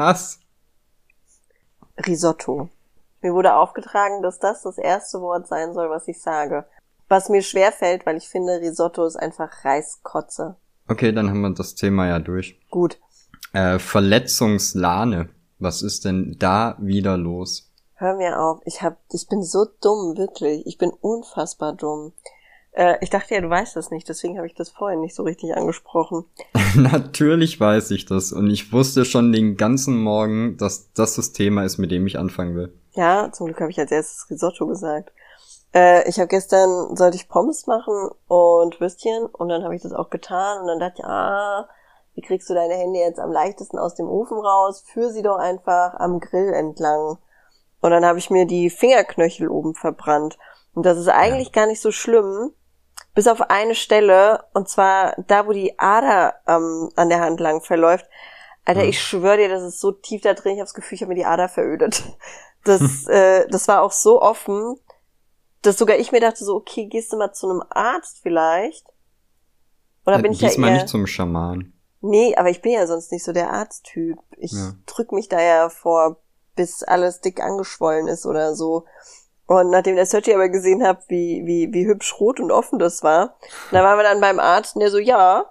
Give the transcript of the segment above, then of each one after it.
Risotto. Was? Risotto. Mir wurde aufgetragen, dass das das erste Wort sein soll, was ich sage. Was mir schwer fällt, weil ich finde, Risotto ist einfach Reiskotze. Okay, dann haben wir das Thema ja durch. Gut. Äh, Verletzungslahne. Was ist denn da wieder los? Hör mir auf. Ich hab, ich bin so dumm, wirklich. Ich bin unfassbar dumm. Äh, ich dachte ja, du weißt das nicht, deswegen habe ich das vorhin nicht so richtig angesprochen. Natürlich weiß ich das und ich wusste schon den ganzen Morgen, dass das das Thema ist, mit dem ich anfangen will. Ja, zum Glück habe ich als erstes Risotto gesagt. Äh, ich habe gestern, sollte ich Pommes machen und Würstchen und dann habe ich das auch getan und dann dachte ich, ah, wie kriegst du deine Hände jetzt am leichtesten aus dem Ofen raus? Führ sie doch einfach am Grill entlang. Und dann habe ich mir die Fingerknöchel oben verbrannt. Und das ist eigentlich ja. gar nicht so schlimm, bis auf eine Stelle, und zwar da, wo die Ader ähm, an der Hand lang verläuft. Alter, mhm. ich schwöre dir, das ist so tief da drin, ich habe das Gefühl, ich habe mir die Ader verödet. Das, äh, das war auch so offen, dass sogar ich mir dachte so, okay, gehst du mal zu einem Arzt vielleicht? Oder ja, bin ich ja eher... nicht zum Schaman. Nee, aber ich bin ja sonst nicht so der Arzttyp. Ich ja. drück mich da ja vor, bis alles dick angeschwollen ist oder so. Und nachdem der Sergi aber gesehen hat, wie, wie, wie hübsch rot und offen das war, da waren wir dann beim Arzt und der so, ja,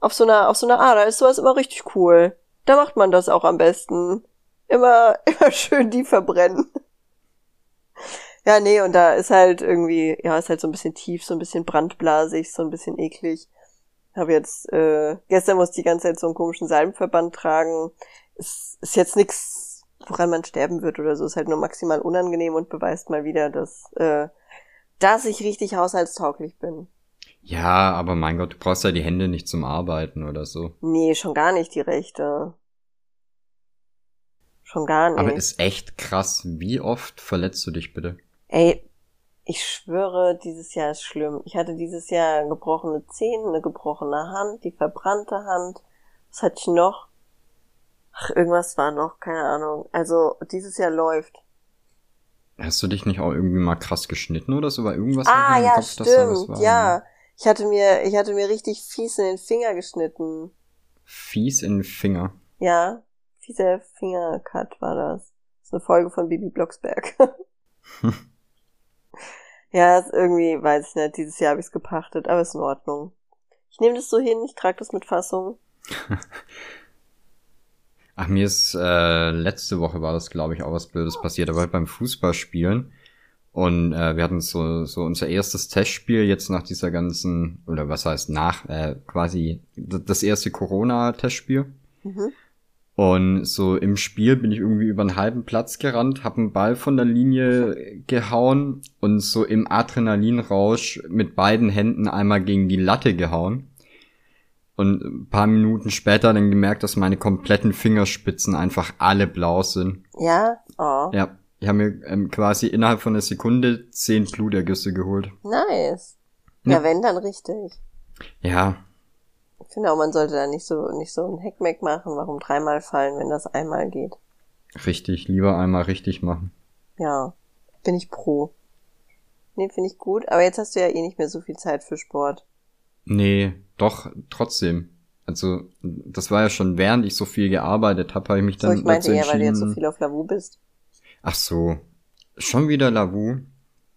auf so einer, auf so einer Ader ist sowas immer richtig cool. Da macht man das auch am besten. Immer, immer schön die verbrennen. Ja, nee, und da ist halt irgendwie, ja, ist halt so ein bisschen tief, so ein bisschen brandblasig, so ein bisschen eklig. Habe jetzt, äh, gestern musste ich die ganze Zeit so einen komischen Salbenverband tragen. Ist, ist jetzt nix woran man sterben wird oder so, ist halt nur maximal unangenehm und beweist mal wieder, dass, äh, dass ich richtig haushaltstauglich bin. Ja, aber mein Gott, du brauchst ja die Hände nicht zum Arbeiten oder so. Nee, schon gar nicht die rechte. Schon gar nicht. Aber ist echt krass. Wie oft verletzt du dich bitte? Ey, ich schwöre, dieses Jahr ist schlimm. Ich hatte dieses Jahr gebrochene Zähne, eine gebrochene Hand, die verbrannte Hand. Was hatte ich noch? Ach, irgendwas war noch, keine Ahnung. Also, dieses Jahr läuft. Hast du dich nicht auch irgendwie mal krass geschnitten oder so? War irgendwas ah, ja, Kopf, stimmt, war, ja. Ich hatte mir, ich hatte mir richtig fies in den Finger geschnitten. Fies in den Finger? Ja, fieser Fingercut war das. Das ist eine Folge von Bibi Blocksberg. ja, ist irgendwie, weiß ich nicht, dieses Jahr habe ich es gepachtet, aber ist in Ordnung. Ich nehme das so hin, ich trage das mit Fassung. Ach, mir ist äh, letzte Woche war das, glaube ich, auch was Blödes passiert. Da war ich beim Fußballspielen und äh, wir hatten so, so unser erstes Testspiel jetzt nach dieser ganzen, oder was heißt nach, äh, quasi das erste Corona-Testspiel. Mhm. Und so im Spiel bin ich irgendwie über einen halben Platz gerannt, hab einen Ball von der Linie gehauen und so im Adrenalinrausch mit beiden Händen einmal gegen die Latte gehauen und ein paar Minuten später dann gemerkt, dass meine kompletten Fingerspitzen einfach alle blau sind. Ja? Oh. Ja. Ich habe mir ähm, quasi innerhalb von einer Sekunde zehn Blutergüsse geholt. Nice. Ja. ja, wenn, dann richtig. Ja. Ich finde auch, man sollte da nicht so, nicht so ein Heckmeck machen. Warum dreimal fallen, wenn das einmal geht? Richtig, lieber einmal richtig machen. Ja, bin ich pro. Nee, finde ich gut. Aber jetzt hast du ja eh nicht mehr so viel Zeit für Sport. Nee, doch, trotzdem. Also, das war ja schon während ich so viel gearbeitet habe, habe ich mich dann. So, ich meinte eher, weil du jetzt so viel auf Lavu bist. Ach so. Schon wieder Lavu?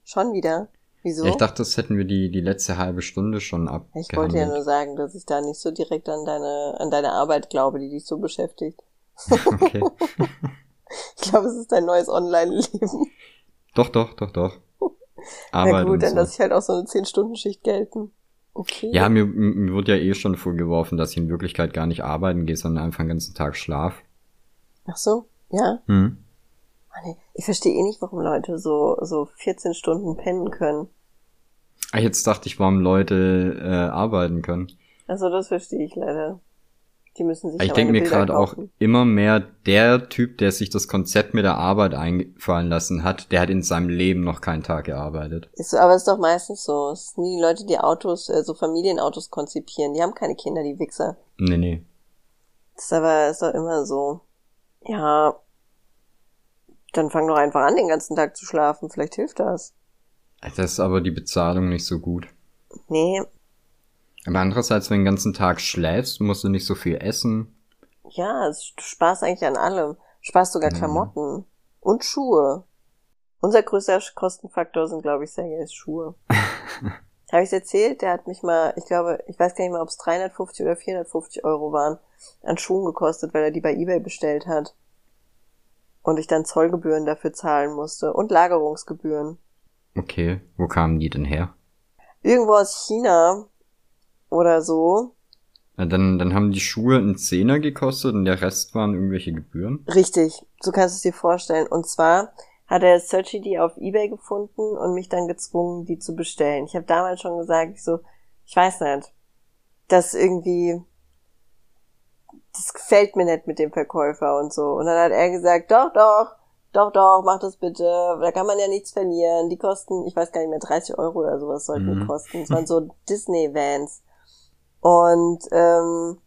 Schon wieder? Wieso? Ja, ich dachte, das hätten wir die, die letzte halbe Stunde schon ab. Ich wollte ja nur sagen, dass ich da nicht so direkt an deine, an deine Arbeit glaube, die dich so beschäftigt. Okay. ich glaube, es ist dein neues Online-Leben. Doch, doch, doch, doch. Aber Na gut, dann so. lasse ich halt auch so eine 10-Stunden-Schicht gelten. Okay. Ja, mir, mir wird ja eh schon vorgeworfen, dass ich in Wirklichkeit gar nicht arbeiten gehe, sondern einfach den ganzen Tag schlaf. Ach so, ja? Hm. Ich verstehe eh nicht, warum Leute so, so 14 Stunden pennen können. Ah, jetzt dachte ich, warum Leute äh, arbeiten können. Also das verstehe ich leider. Die müssen sich Ich denke mir gerade auch immer mehr, der Typ, der sich das Konzept mit der Arbeit einfallen lassen hat, der hat in seinem Leben noch keinen Tag gearbeitet. Ist so, aber es ist doch meistens so. Es sind die Leute, die Autos, so Familienautos konzipieren. Die haben keine Kinder, die Wichser. Nee, nee. Das ist aber ist doch immer so. Ja. Dann fang doch einfach an, den ganzen Tag zu schlafen. Vielleicht hilft das. Das ist aber die Bezahlung nicht so gut. Nee, aber andererseits, wenn du den ganzen Tag schläfst, musst du nicht so viel essen. Ja, du sparst eigentlich an allem. Sparst sogar mhm. Klamotten und Schuhe. Unser größter Kostenfaktor sind, glaube ich, Sergejs Schuhe. Habe ich erzählt? Der hat mich mal, ich glaube, ich weiß gar nicht mal, ob es 350 oder 450 Euro waren, an Schuhen gekostet, weil er die bei eBay bestellt hat. Und ich dann Zollgebühren dafür zahlen musste und Lagerungsgebühren. Okay, wo kamen die denn her? Irgendwo aus China oder so. Ja, dann, dann haben die Schuhe einen Zehner gekostet und der Rest waren irgendwelche Gebühren? Richtig, so kannst du es dir vorstellen. Und zwar hat er Searchy die auf Ebay gefunden und mich dann gezwungen, die zu bestellen. Ich habe damals schon gesagt, ich so, ich weiß nicht, dass irgendwie, das gefällt mir nicht mit dem Verkäufer und so. Und dann hat er gesagt, doch, doch, doch, doch, mach das bitte, da kann man ja nichts verlieren. Die kosten, ich weiß gar nicht mehr, 30 Euro oder sowas sollten mhm. kosten. Das waren so Disney-Vans. Und, ähm,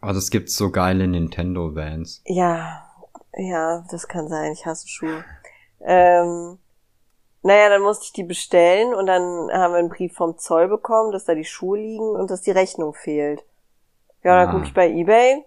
Aber es gibt so geile Nintendo-Vans. Ja, ja, das kann sein. Ich hasse Schuhe. Ähm, naja, dann musste ich die bestellen und dann haben wir einen Brief vom Zoll bekommen, dass da die Schuhe liegen und dass die Rechnung fehlt. Ja, dann ah. gucke ich bei eBay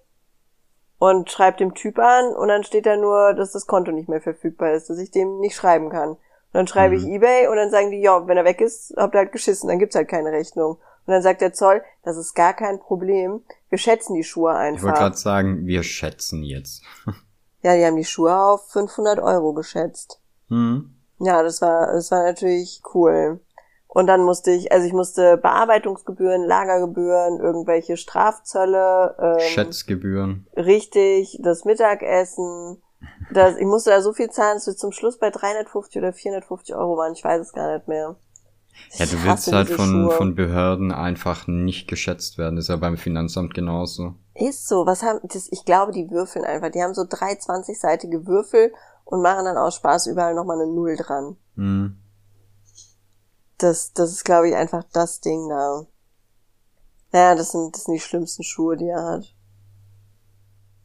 und schreibe dem Typ an und dann steht da nur, dass das Konto nicht mehr verfügbar ist, dass ich dem nicht schreiben kann. Und dann schreibe mhm. ich eBay und dann sagen die, ja, wenn er weg ist, habt ihr halt geschissen, dann gibt's halt keine Rechnung. Und dann sagt der Zoll, das ist gar kein Problem, wir schätzen die Schuhe einfach. Ich wollte gerade sagen, wir schätzen jetzt. ja, die haben die Schuhe auf 500 Euro geschätzt. Mhm. Ja, das war, das war natürlich cool. Und dann musste ich, also ich musste Bearbeitungsgebühren, Lagergebühren, irgendwelche Strafzölle, ähm, Schätzgebühren. Richtig, das Mittagessen. Das, ich musste da so viel zahlen, dass wir zum Schluss bei 350 oder 450 Euro waren. Ich weiß es gar nicht mehr. Ja, du willst halt von, von Behörden einfach nicht geschätzt werden. Das ist ja beim Finanzamt genauso. Ist so. Was haben, das, ich glaube, die würfeln einfach. Die haben so drei 20-seitige Würfel und machen dann aus Spaß überall nochmal eine Null dran. Mhm. Das, das ist, glaube ich, einfach das Ding da. Naja, das sind, das sind die schlimmsten Schuhe, die er hat.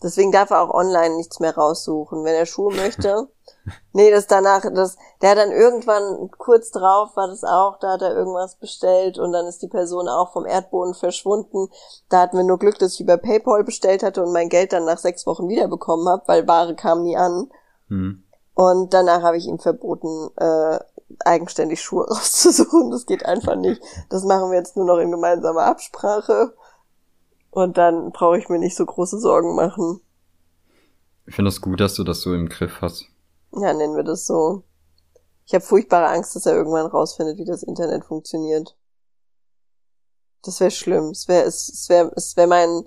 Deswegen darf er auch online nichts mehr raussuchen. Wenn er Schuhe möchte. nee, das danach, das, der hat dann irgendwann kurz drauf war das auch, da hat er irgendwas bestellt und dann ist die Person auch vom Erdboden verschwunden. Da hatten wir nur Glück, dass ich über PayPal bestellt hatte und mein Geld dann nach sechs Wochen wiederbekommen habe, weil Ware kam nie an. Hm. Und danach habe ich ihm verboten, äh, eigenständig Schuhe rauszusuchen. Das geht einfach nicht. Das machen wir jetzt nur noch in gemeinsamer Absprache. Und dann brauche ich mir nicht so große Sorgen machen. Ich finde es das gut, dass du das so im Griff hast. Ja, nennen wir das so. Ich habe furchtbare Angst, dass er irgendwann rausfindet, wie das Internet funktioniert. Das wäre schlimm. Es wäre es, es wäre es wäre mein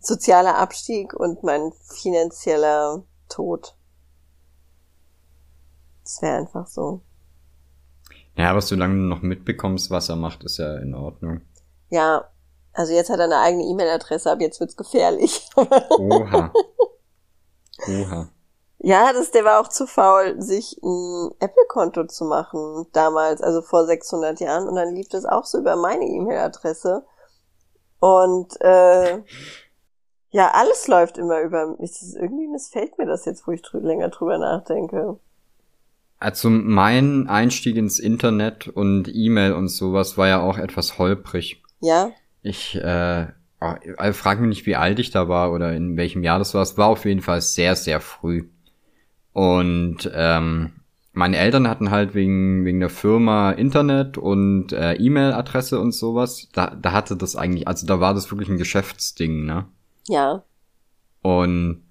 sozialer Abstieg und mein finanzieller Tod. Das wäre einfach so. Ja, aber solange du noch mitbekommst, was er macht, ist ja in Ordnung. Ja, also jetzt hat er eine eigene E-Mail-Adresse, ab jetzt wird's gefährlich. Oha. Oha. Ja, das, der war auch zu faul, sich ein Apple-Konto zu machen damals, also vor 600 Jahren. Und dann lief das auch so über meine E-Mail-Adresse. Und äh, ja, alles läuft immer über mich. Irgendwie missfällt mir das jetzt, wo ich drü länger drüber nachdenke. Also mein Einstieg ins Internet und E-Mail und sowas war ja auch etwas holprig. Ja. Ich äh, oh, frag mich nicht, wie alt ich da war oder in welchem Jahr das war. Es war auf jeden Fall sehr, sehr früh. Und ähm, meine Eltern hatten halt wegen, wegen der Firma Internet und äh, E-Mail-Adresse und sowas. Da, da hatte das eigentlich, also da war das wirklich ein Geschäftsding, ne? Ja. Und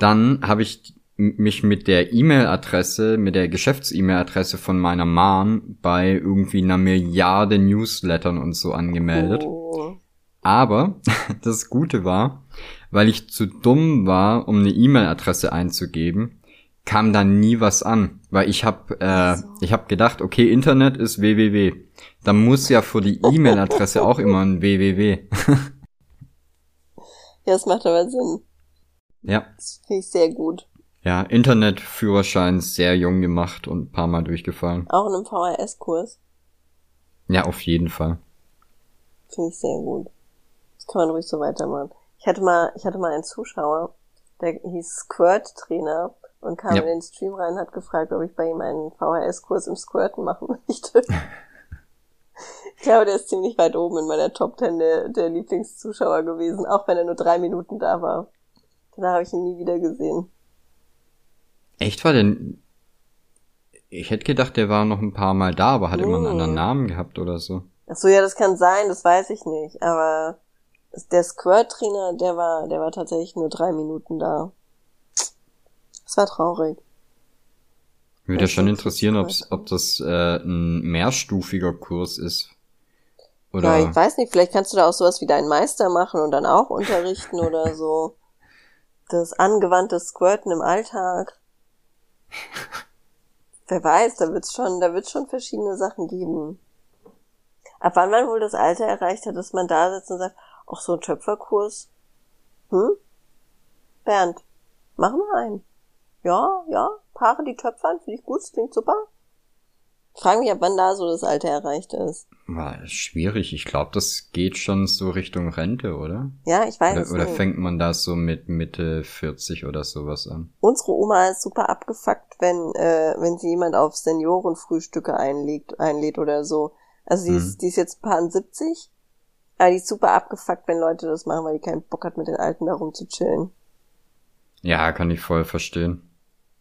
dann habe ich mich mit der E-Mail-Adresse, mit der Geschäfts-E-Mail-Adresse von meiner Mom bei irgendwie einer Milliarde Newslettern und so angemeldet. Oh. Aber das Gute war, weil ich zu dumm war, um eine E-Mail-Adresse einzugeben, kam dann nie was an, weil ich habe äh, so. ich habe gedacht, okay, Internet ist www. Da muss ja für die E-Mail-Adresse auch immer ein www. ja, das macht aber Sinn. Ja. Das finde ich sehr gut. Ja, Internetführerschein sehr jung gemacht und ein paar Mal durchgefallen. Auch in einem VHS-Kurs? Ja, auf jeden Fall. Finde ich sehr gut. Das kann man ruhig so weitermachen. Ich hatte mal, ich hatte mal einen Zuschauer, der hieß Squirt Trainer und kam ja. in den Stream rein und hat gefragt, ob ich bei ihm einen VHS-Kurs im Squirten machen möchte. ich glaube, der ist ziemlich weit oben in meiner Top Ten der, der Lieblingszuschauer gewesen, auch wenn er nur drei Minuten da war. Danach habe ich ihn nie wieder gesehen. Echt war denn? Ich hätte gedacht, der war noch ein paar Mal da, aber hat nee. immer einen anderen Namen gehabt oder so. Ach so, ja, das kann sein, das weiß ich nicht. Aber der Squirt-Trainer, der war, der war tatsächlich nur drei Minuten da. Das war traurig. Würde ja schon interessieren, ob das äh, ein mehrstufiger Kurs ist. Oder? Ja, ich weiß nicht, vielleicht kannst du da auch sowas wie deinen Meister machen und dann auch unterrichten oder so. Das angewandte Squirten im Alltag. Wer weiß, da wird's schon, da wird's schon verschiedene Sachen geben. Ab wann man wohl das Alter erreicht hat, dass man da sitzt und sagt, ach, so ein Töpferkurs. Hm? Bernd, machen wir einen. Ja, ja, Paare die Töpfer an, finde ich gut, klingt super. Frage mich, ab wann da so das Alter erreicht ist. War schwierig. Ich glaube, das geht schon so Richtung Rente, oder? Ja, ich weiß oder, es Oder nicht. fängt man da so mit Mitte 40 oder sowas an? Unsere Oma ist super abgefuckt, wenn, äh, wenn sie jemand auf Seniorenfrühstücke einlegt, einlädt oder so. Also die, mhm. ist, die ist jetzt paar 70, aber die ist super abgefuckt, wenn Leute das machen, weil die keinen Bock hat, mit den Alten da rumzuchillen. Ja, kann ich voll verstehen.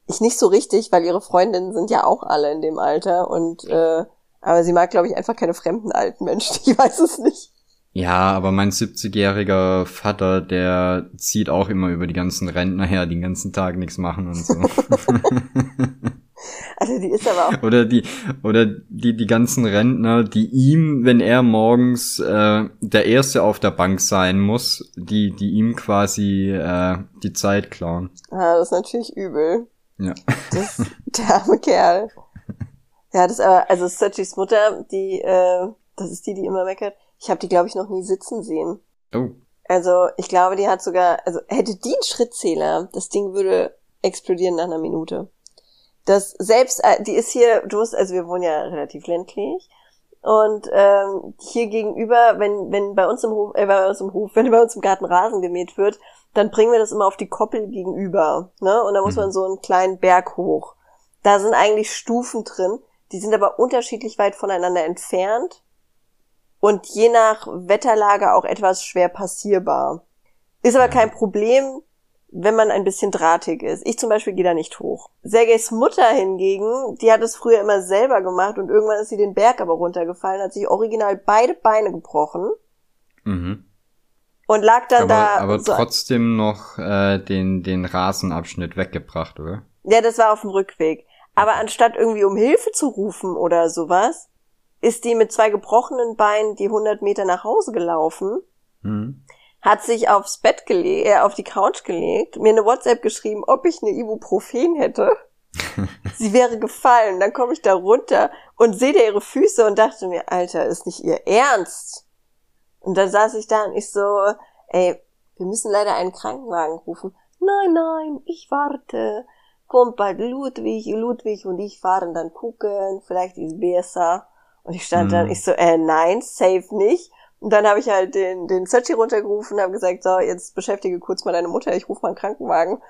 Ich nicht so richtig, weil ihre Freundinnen sind ja auch alle in dem Alter und äh, aber sie mag, glaube ich, einfach keine fremden alten Menschen. Ich weiß es nicht. Ja, aber mein 70-jähriger Vater, der zieht auch immer über die ganzen Rentner her, den ganzen Tag nichts machen und so. also die ist aber auch. Oder die, oder die, die ganzen Rentner, die ihm, wenn er morgens äh, der Erste auf der Bank sein muss, die, die ihm quasi äh, die Zeit klauen. Ah, das ist natürlich übel. Ja. Das, der arme Kerl. Ja, das aber, also Sergis Mutter, die, äh, das ist die, die immer meckert. Ich habe die, glaube ich, noch nie sitzen sehen. Oh. Also ich glaube, die hat sogar, also hätte die einen Schrittzähler, das Ding würde explodieren nach einer Minute. Das selbst, äh, die ist hier, du musst, also wir wohnen ja relativ ländlich. Und ähm, hier gegenüber, wenn, wenn bei uns im Hof, äh, bei uns im Hof, wenn bei uns im Garten Rasen gemäht wird, dann bringen wir das immer auf die Koppel gegenüber. Ne? Und da muss man mhm. so einen kleinen Berg hoch. Da sind eigentlich Stufen drin, die sind aber unterschiedlich weit voneinander entfernt und je nach Wetterlage auch etwas schwer passierbar. Ist aber kein Problem, wenn man ein bisschen drahtig ist. Ich zum Beispiel gehe da nicht hoch. Sergejs Mutter hingegen, die hat es früher immer selber gemacht und irgendwann ist sie den Berg aber runtergefallen, hat sich original beide Beine gebrochen. Mhm. Und lag dann aber, da. Aber so trotzdem noch äh, den, den Rasenabschnitt weggebracht, oder? Ja, das war auf dem Rückweg. Aber anstatt irgendwie um Hilfe zu rufen oder sowas, ist die mit zwei gebrochenen Beinen die 100 Meter nach Hause gelaufen, mhm. hat sich aufs Bett gelegt, äh, auf die Couch gelegt, mir eine WhatsApp geschrieben, ob ich eine Ibuprofen hätte. Sie wäre gefallen. Dann komme ich da runter und sehe da ihre Füße und dachte mir, Alter, ist nicht ihr Ernst? Und dann saß ich da und ich so, ey, wir müssen leider einen Krankenwagen rufen. Nein, nein, ich warte kommt bald Ludwig, Ludwig und ich fahren dann gucken, vielleicht ist besser. Und ich stand mhm. dann, ich so, äh, nein, safe nicht. Und dann habe ich halt den, den Searchy runtergerufen und habe gesagt, so, jetzt beschäftige kurz mal deine Mutter, ich rufe mal einen Krankenwagen.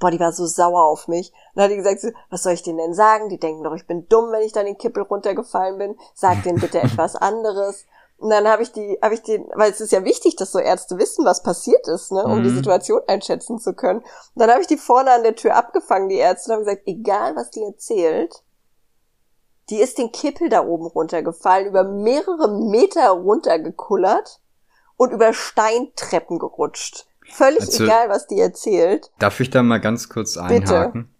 Boah, die war so sauer auf mich. Und dann hat die gesagt, so, was soll ich denen denn sagen? Die denken doch, ich bin dumm, wenn ich dann den Kippel runtergefallen bin. Sag denen bitte etwas anderes. Und dann habe ich die, habe ich den, weil es ist ja wichtig, dass so Ärzte wissen, was passiert ist, ne, um mhm. die Situation einschätzen zu können. Und dann habe ich die vorne an der Tür abgefangen, die Ärzte, und habe gesagt, egal was die erzählt, die ist den Kippel da oben runtergefallen, über mehrere Meter runtergekullert und über Steintreppen gerutscht. Völlig also, egal, was die erzählt. Darf ich da mal ganz kurz einhaken? Bitte.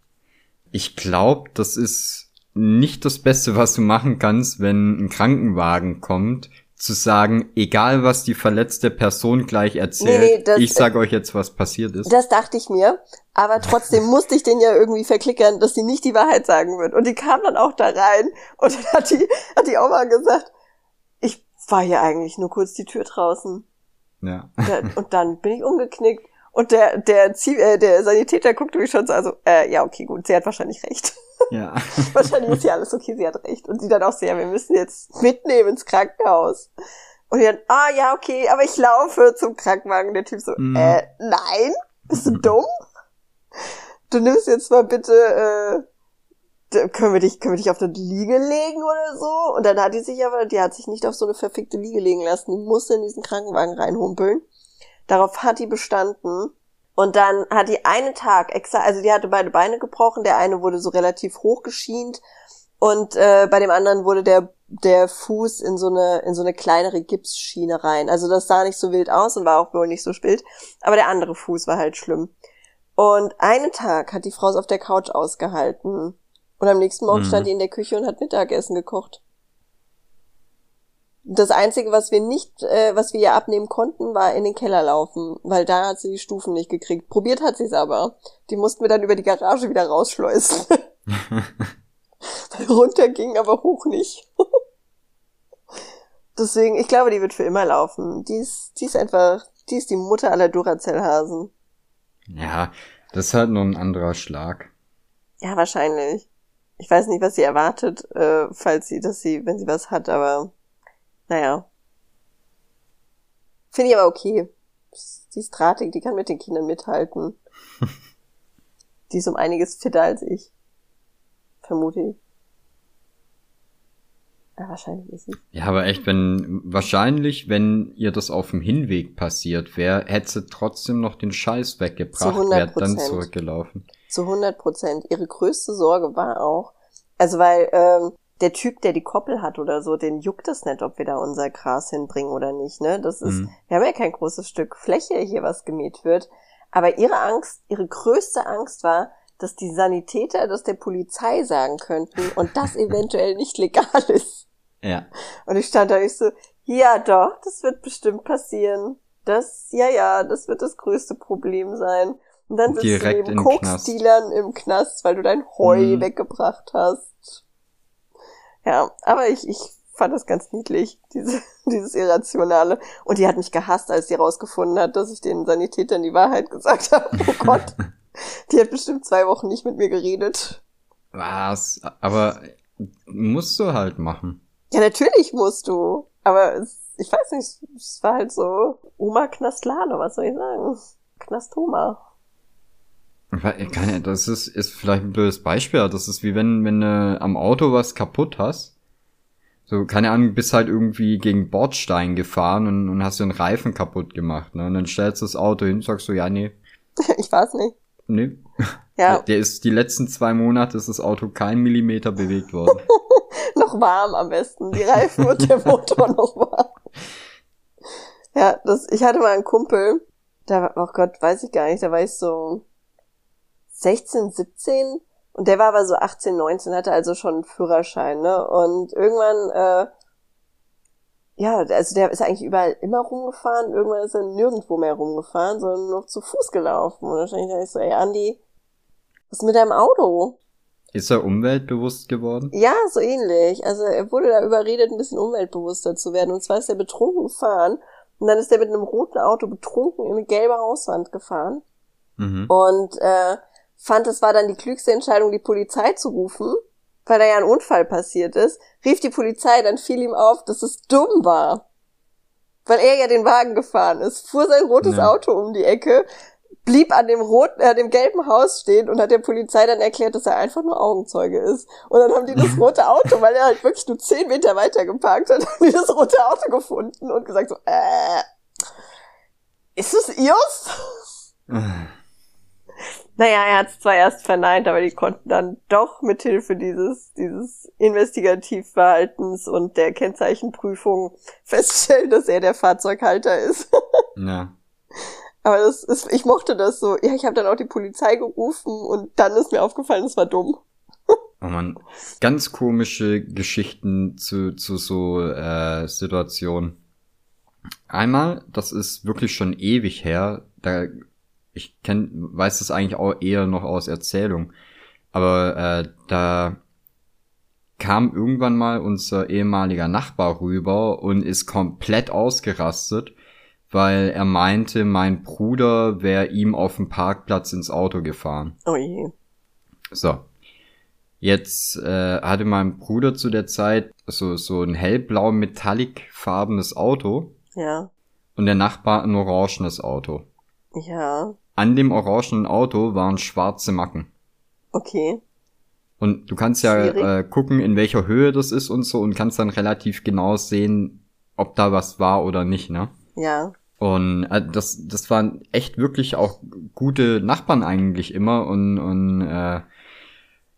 Ich glaube, das ist nicht das Beste, was du machen kannst, wenn ein Krankenwagen kommt zu sagen, egal was die verletzte Person gleich erzählt, nee, nee, das, ich sag euch jetzt, was passiert ist. Das dachte ich mir, aber trotzdem musste ich den ja irgendwie verklickern, dass sie nicht die Wahrheit sagen wird. Und die kam dann auch da rein und dann hat die, hat die Oma gesagt, ich war hier eigentlich nur kurz die Tür draußen. Ja. Und dann bin ich umgeknickt und der, der, äh, der Sanitäter guckte mich schon so, also, äh, ja, okay, gut, sie hat wahrscheinlich recht. Ja. wahrscheinlich ist ja alles okay, sie hat recht. Und sie dann auch so, ja, wir müssen jetzt mitnehmen ins Krankenhaus. Und die dann, ah, ja, okay, aber ich laufe zum Krankenwagen. Der Typ so, mm. äh, nein, bist du dumm? Du nimmst jetzt mal bitte, äh, können wir dich, können wir dich auf eine Liege legen oder so? Und dann hat die sich aber, die hat sich nicht auf so eine verfickte Liege legen lassen. Die musste in diesen Krankenwagen reinhumpeln. Darauf hat die bestanden. Und dann hat die einen Tag extra, also die hatte beide Beine gebrochen, der eine wurde so relativ hoch geschient und äh, bei dem anderen wurde der der Fuß in so eine in so eine kleinere Gipsschiene rein. Also das sah nicht so wild aus und war auch wohl nicht so wild, aber der andere Fuß war halt schlimm. Und einen Tag hat die Frau es auf der Couch ausgehalten und am nächsten Morgen mhm. stand die in der Küche und hat Mittagessen gekocht. Das Einzige, was wir nicht, äh, was wir ihr abnehmen konnten, war in den Keller laufen, weil da hat sie die Stufen nicht gekriegt. Probiert hat sie es aber. Die mussten wir dann über die Garage wieder rausschleusen. weil runter ging, aber hoch nicht. Deswegen, ich glaube, die wird für immer laufen. Die ist, die ist einfach, die ist die Mutter aller Duracell-Hasen. Ja, das ist halt nur ein anderer Schlag. Ja, wahrscheinlich. Ich weiß nicht, was sie erwartet, äh, falls sie, dass sie, wenn sie was hat, aber naja. Finde ich aber okay. Die ist drahtig, die kann mit den Kindern mithalten. die ist um einiges fitter als ich. Vermute ich. Ja, wahrscheinlich ist sie. Ja, aber echt, wenn, wahrscheinlich, wenn ihr das auf dem Hinweg passiert wäre, hätte sie trotzdem noch den Scheiß weggebracht, wäre dann zurückgelaufen. Zu 100 Prozent. Ihre größte Sorge war auch, also weil, ähm, der Typ, der die Koppel hat oder so, den juckt es nicht, ob wir da unser Gras hinbringen oder nicht, ne? Das ist, mhm. wir haben ja kein großes Stück Fläche hier, was gemäht wird. Aber ihre Angst, ihre größte Angst war, dass die Sanitäter das der Polizei sagen könnten und das eventuell nicht legal ist. Ja. Und ich stand da ich so, ja doch, das wird bestimmt passieren. Das, ja, ja, das wird das größte Problem sein. Und dann sitzt Direkt du neben Koksdealern im Knast, weil du dein Heu mhm. weggebracht hast. Ja, aber ich, ich fand das ganz niedlich, diese, dieses Irrationale. Und die hat mich gehasst, als sie rausgefunden hat, dass ich den Sanitätern die Wahrheit gesagt habe. Oh Gott. die hat bestimmt zwei Wochen nicht mit mir geredet. Was? Aber musst du halt machen. Ja, natürlich musst du. Aber es, ich weiß nicht, es war halt so Oma Knastlane, was soll ich sagen? Knastoma. Das ist, ist vielleicht ein blödes Beispiel. Das ist wie wenn, wenn du am Auto was kaputt hast. So, keine Ahnung, bist halt irgendwie gegen Bordstein gefahren und, und hast den Reifen kaputt gemacht. Ne? Und dann stellst du das Auto hin und sagst so, ja, nee. Ich weiß nicht. Nee. Ja. Der, der ist die letzten zwei Monate ist das Auto kein Millimeter bewegt worden. noch warm am besten. Die Reifen und der Motor noch warm. Ja, das, ich hatte mal einen Kumpel, da, oh Gott, weiß ich gar nicht, da war ich so 16, 17 und der war aber so 18, 19, hatte also schon einen Führerschein, ne? Und irgendwann, äh, ja, also der ist eigentlich überall immer rumgefahren, irgendwann ist er nirgendwo mehr rumgefahren, sondern nur zu Fuß gelaufen. Und wahrscheinlich dachte ich so, ey Andi, was ist mit deinem Auto? Ist er umweltbewusst geworden? Ja, so ähnlich. Also er wurde da überredet, ein bisschen umweltbewusster zu werden. Und zwar ist er betrunken gefahren und dann ist er mit einem roten Auto betrunken in eine gelbe Hauswand gefahren. Mhm. Und äh, fand, es war dann die klügste Entscheidung, die Polizei zu rufen, weil da ja ein Unfall passiert ist, rief die Polizei, dann fiel ihm auf, dass es dumm war. Weil er ja den Wagen gefahren ist, fuhr sein rotes ja. Auto um die Ecke, blieb an dem roten, äh, dem gelben Haus stehen und hat der Polizei dann erklärt, dass er einfach nur Augenzeuge ist. Und dann haben die das rote Auto, weil er halt wirklich nur zehn Meter weiter geparkt hat, haben die das rote Auto gefunden und gesagt so, äh, ist es ihrs? Naja, er hat es zwar erst verneint, aber die konnten dann doch mithilfe dieses, dieses Investigativverhaltens und der Kennzeichenprüfung feststellen, dass er der Fahrzeughalter ist. ja. Aber das ist, ich mochte das so. Ja, ich habe dann auch die Polizei gerufen und dann ist mir aufgefallen, es war dumm. Oh man, ganz komische Geschichten zu, zu so äh, Situationen. Einmal, das ist wirklich schon ewig her, da ich kenn, weiß das eigentlich auch eher noch aus Erzählung. Aber äh, da kam irgendwann mal unser ehemaliger Nachbar rüber und ist komplett ausgerastet, weil er meinte, mein Bruder wäre ihm auf dem Parkplatz ins Auto gefahren. Oh je. So. Jetzt äh, hatte mein Bruder zu der Zeit so, so ein hellblau metallicfarbenes Auto. Ja. Und der Nachbar ein orangenes Auto. Ja. An dem orangenen Auto waren schwarze Macken. Okay. Und du kannst ja äh, gucken, in welcher Höhe das ist und so und kannst dann relativ genau sehen, ob da was war oder nicht, ne? Ja. Und äh, das, das waren echt wirklich auch gute Nachbarn eigentlich immer. Und, und äh,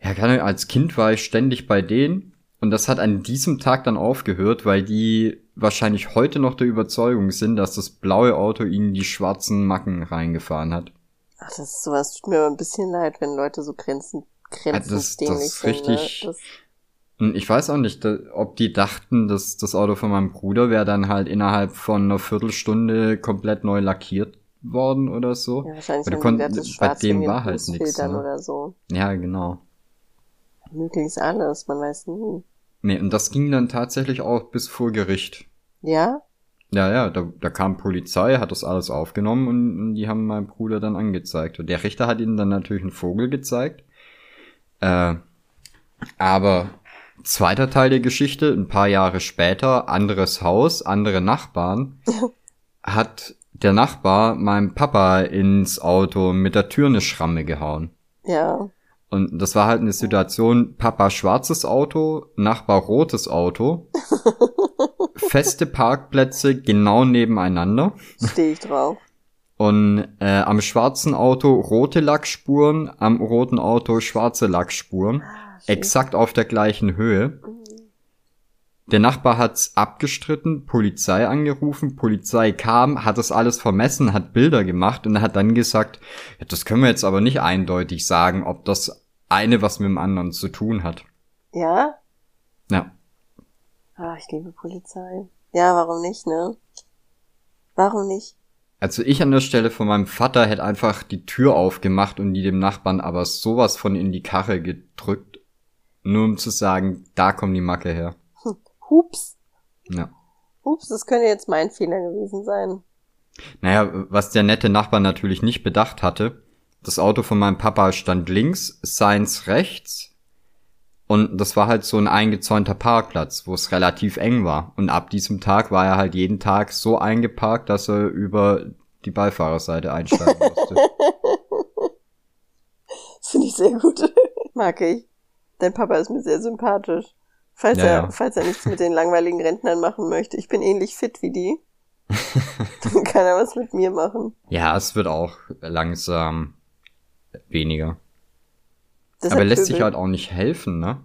ja, keine als Kind war ich ständig bei denen. Und das hat an diesem Tag dann aufgehört, weil die wahrscheinlich heute noch der Überzeugung sind, dass das blaue Auto ihnen die schwarzen Macken reingefahren hat. Ach, das ist sowas tut mir ein bisschen leid, wenn Leute so grenzen, grenzendämlich das, das sind. Richtig, ne? das ich weiß auch nicht, ob die dachten, dass das Auto von meinem Bruder wäre dann halt innerhalb von einer Viertelstunde komplett neu lackiert worden oder so. Ja, wahrscheinlich oder kon- bei dem war halt nichts. Ne? So. Ja, genau. Möglichst alles, man weiß nie. Nee, und das ging dann tatsächlich auch bis vor Gericht. Ja? Ja, ja, da, da kam Polizei, hat das alles aufgenommen und, und die haben meinen Bruder dann angezeigt. Und der Richter hat ihnen dann natürlich einen Vogel gezeigt. Äh, aber Zweiter Teil der Geschichte, ein paar Jahre später, anderes Haus, andere Nachbarn, hat der Nachbar meinem Papa ins Auto mit der Tür eine Schramme gehauen. Ja. Und das war halt eine Situation, Papa schwarzes Auto, Nachbar rotes Auto, feste Parkplätze genau nebeneinander. Stehe ich drauf. Und äh, am schwarzen Auto rote Lackspuren, am roten Auto schwarze Lackspuren. Ah exakt auf der gleichen Höhe. Der Nachbar hat's abgestritten, Polizei angerufen, Polizei kam, hat das alles vermessen, hat Bilder gemacht und hat dann gesagt, ja, das können wir jetzt aber nicht eindeutig sagen, ob das eine was mit dem anderen zu tun hat. Ja? Ja. Ah, ich liebe Polizei. Ja, warum nicht, ne? Warum nicht? Also ich an der Stelle von meinem Vater hätte einfach die Tür aufgemacht und die dem Nachbarn aber sowas von in die Karre gedrückt nur um zu sagen, da kommt die Macke her. Hm. Hups. Ja. Hups, das könnte jetzt mein Fehler gewesen sein. Naja, was der nette Nachbar natürlich nicht bedacht hatte, das Auto von meinem Papa stand links, seins rechts. Und das war halt so ein eingezäunter Parkplatz, wo es relativ eng war. Und ab diesem Tag war er halt jeden Tag so eingeparkt, dass er über die Beifahrerseite einsteigen musste. das finde ich sehr gut. Mag ich. Dein Papa ist mir sehr sympathisch. Falls ja, er, ja. falls er nichts mit den langweiligen Rentnern machen möchte. Ich bin ähnlich fit wie die. Dann kann er was mit mir machen. Ja, es wird auch langsam weniger. Das Aber lässt sich halt auch nicht helfen, ne?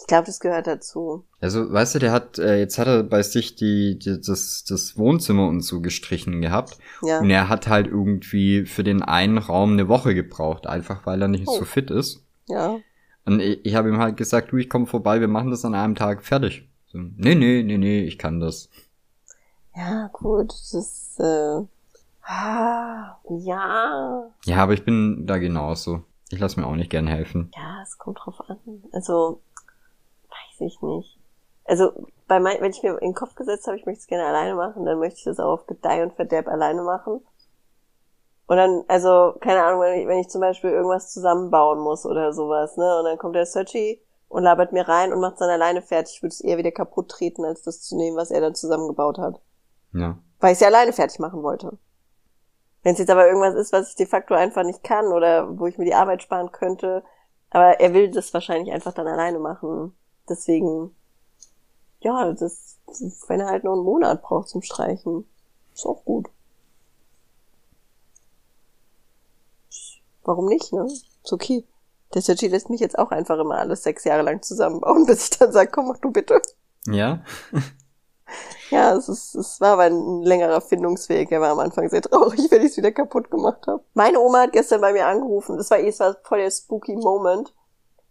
Ich glaube, das gehört dazu. Also, weißt du, der hat, äh, jetzt hat er bei sich die, die, das, das Wohnzimmer und so gestrichen gehabt. Ja. Und er hat halt irgendwie für den einen Raum eine Woche gebraucht, einfach weil er nicht oh. so fit ist. Ja. Und ich, ich habe ihm halt gesagt, du, ich komme vorbei, wir machen das an einem Tag fertig. So, nee, nee, nee, nee, ich kann das. Ja, gut, das ist, äh, ah, ja. Ja, aber ich bin da genauso. Ich lasse mir auch nicht gern helfen. Ja, es kommt drauf an. Also, weiß ich nicht. Also, bei mein, wenn ich mir in den Kopf gesetzt habe, ich möchte es gerne alleine machen, dann möchte ich das auch auf Gedeih und Verderb alleine machen. Und dann, also, keine Ahnung, wenn ich, wenn ich zum Beispiel irgendwas zusammenbauen muss oder sowas, ne? Und dann kommt der Searchy und labert mir rein und macht es dann alleine fertig. Ich würde es eher wieder kaputt treten, als das zu nehmen, was er dann zusammengebaut hat. Ja. Weil ich es ja alleine fertig machen wollte. Wenn es jetzt aber irgendwas ist, was ich de facto einfach nicht kann oder wo ich mir die Arbeit sparen könnte, aber er will das wahrscheinlich einfach dann alleine machen. Deswegen, ja, das, wenn er halt nur einen Monat braucht zum Streichen, ist auch gut. warum nicht, ne? Ist okay. Der Sergi lässt mich jetzt auch einfach immer alles sechs Jahre lang zusammenbauen, bis ich dann sage, komm, mach du bitte. Ja. ja, es, ist, es war aber ein längerer Findungsweg. Er war am Anfang sehr traurig, wenn ich es wieder kaputt gemacht habe. Meine Oma hat gestern bei mir angerufen. Das war es war voll der spooky Moment,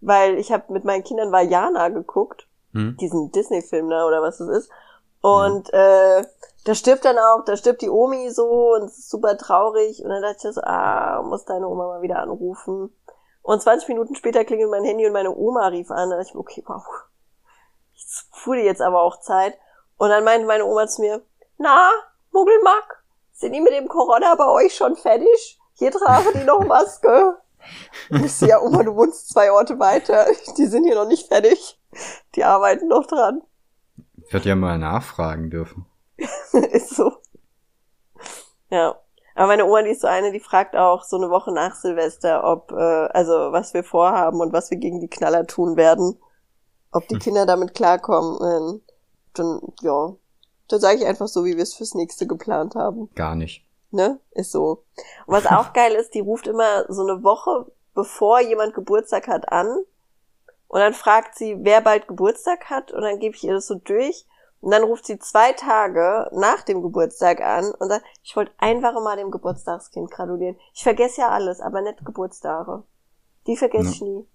weil ich habe mit meinen Kindern Vajana geguckt, hm? diesen Disney-Film da oder was das ist. Und ja. äh, da stirbt dann auch, da stirbt die Omi so und es ist super traurig. Und dann dachte ich so, ah, muss deine Oma mal wieder anrufen. Und 20 Minuten später klingelt mein Handy und meine Oma rief an. Da dachte ich okay, wow, jetzt wurde jetzt aber auch Zeit. Und dann meinte meine Oma zu mir, na, Muggelmack, sind die mit dem Corona bei euch schon fertig? Hier tragen die noch Maske. Und ich so, ja, Oma, du wohnst zwei Orte weiter. Die sind hier noch nicht fertig. Die arbeiten noch dran. Ich würde ja mal nachfragen dürfen. ist so. Ja. Aber meine Oma, die ist so eine, die fragt auch so eine Woche nach Silvester, ob, äh, also was wir vorhaben und was wir gegen die Knaller tun werden. Ob die hm. Kinder damit klarkommen. Dann, ja, Da sage ich einfach so, wie wir es fürs nächste geplant haben. Gar nicht. Ne? Ist so. Und was auch geil ist, die ruft immer so eine Woche, bevor jemand Geburtstag hat, an. Und dann fragt sie, wer bald Geburtstag hat. Und dann gebe ich ihr das so durch. Und dann ruft sie zwei Tage nach dem Geburtstag an und sagt, ich wollte einfach mal dem Geburtstagskind gratulieren. Ich vergesse ja alles, aber nicht Geburtstage. Die vergesse ja. ich nie.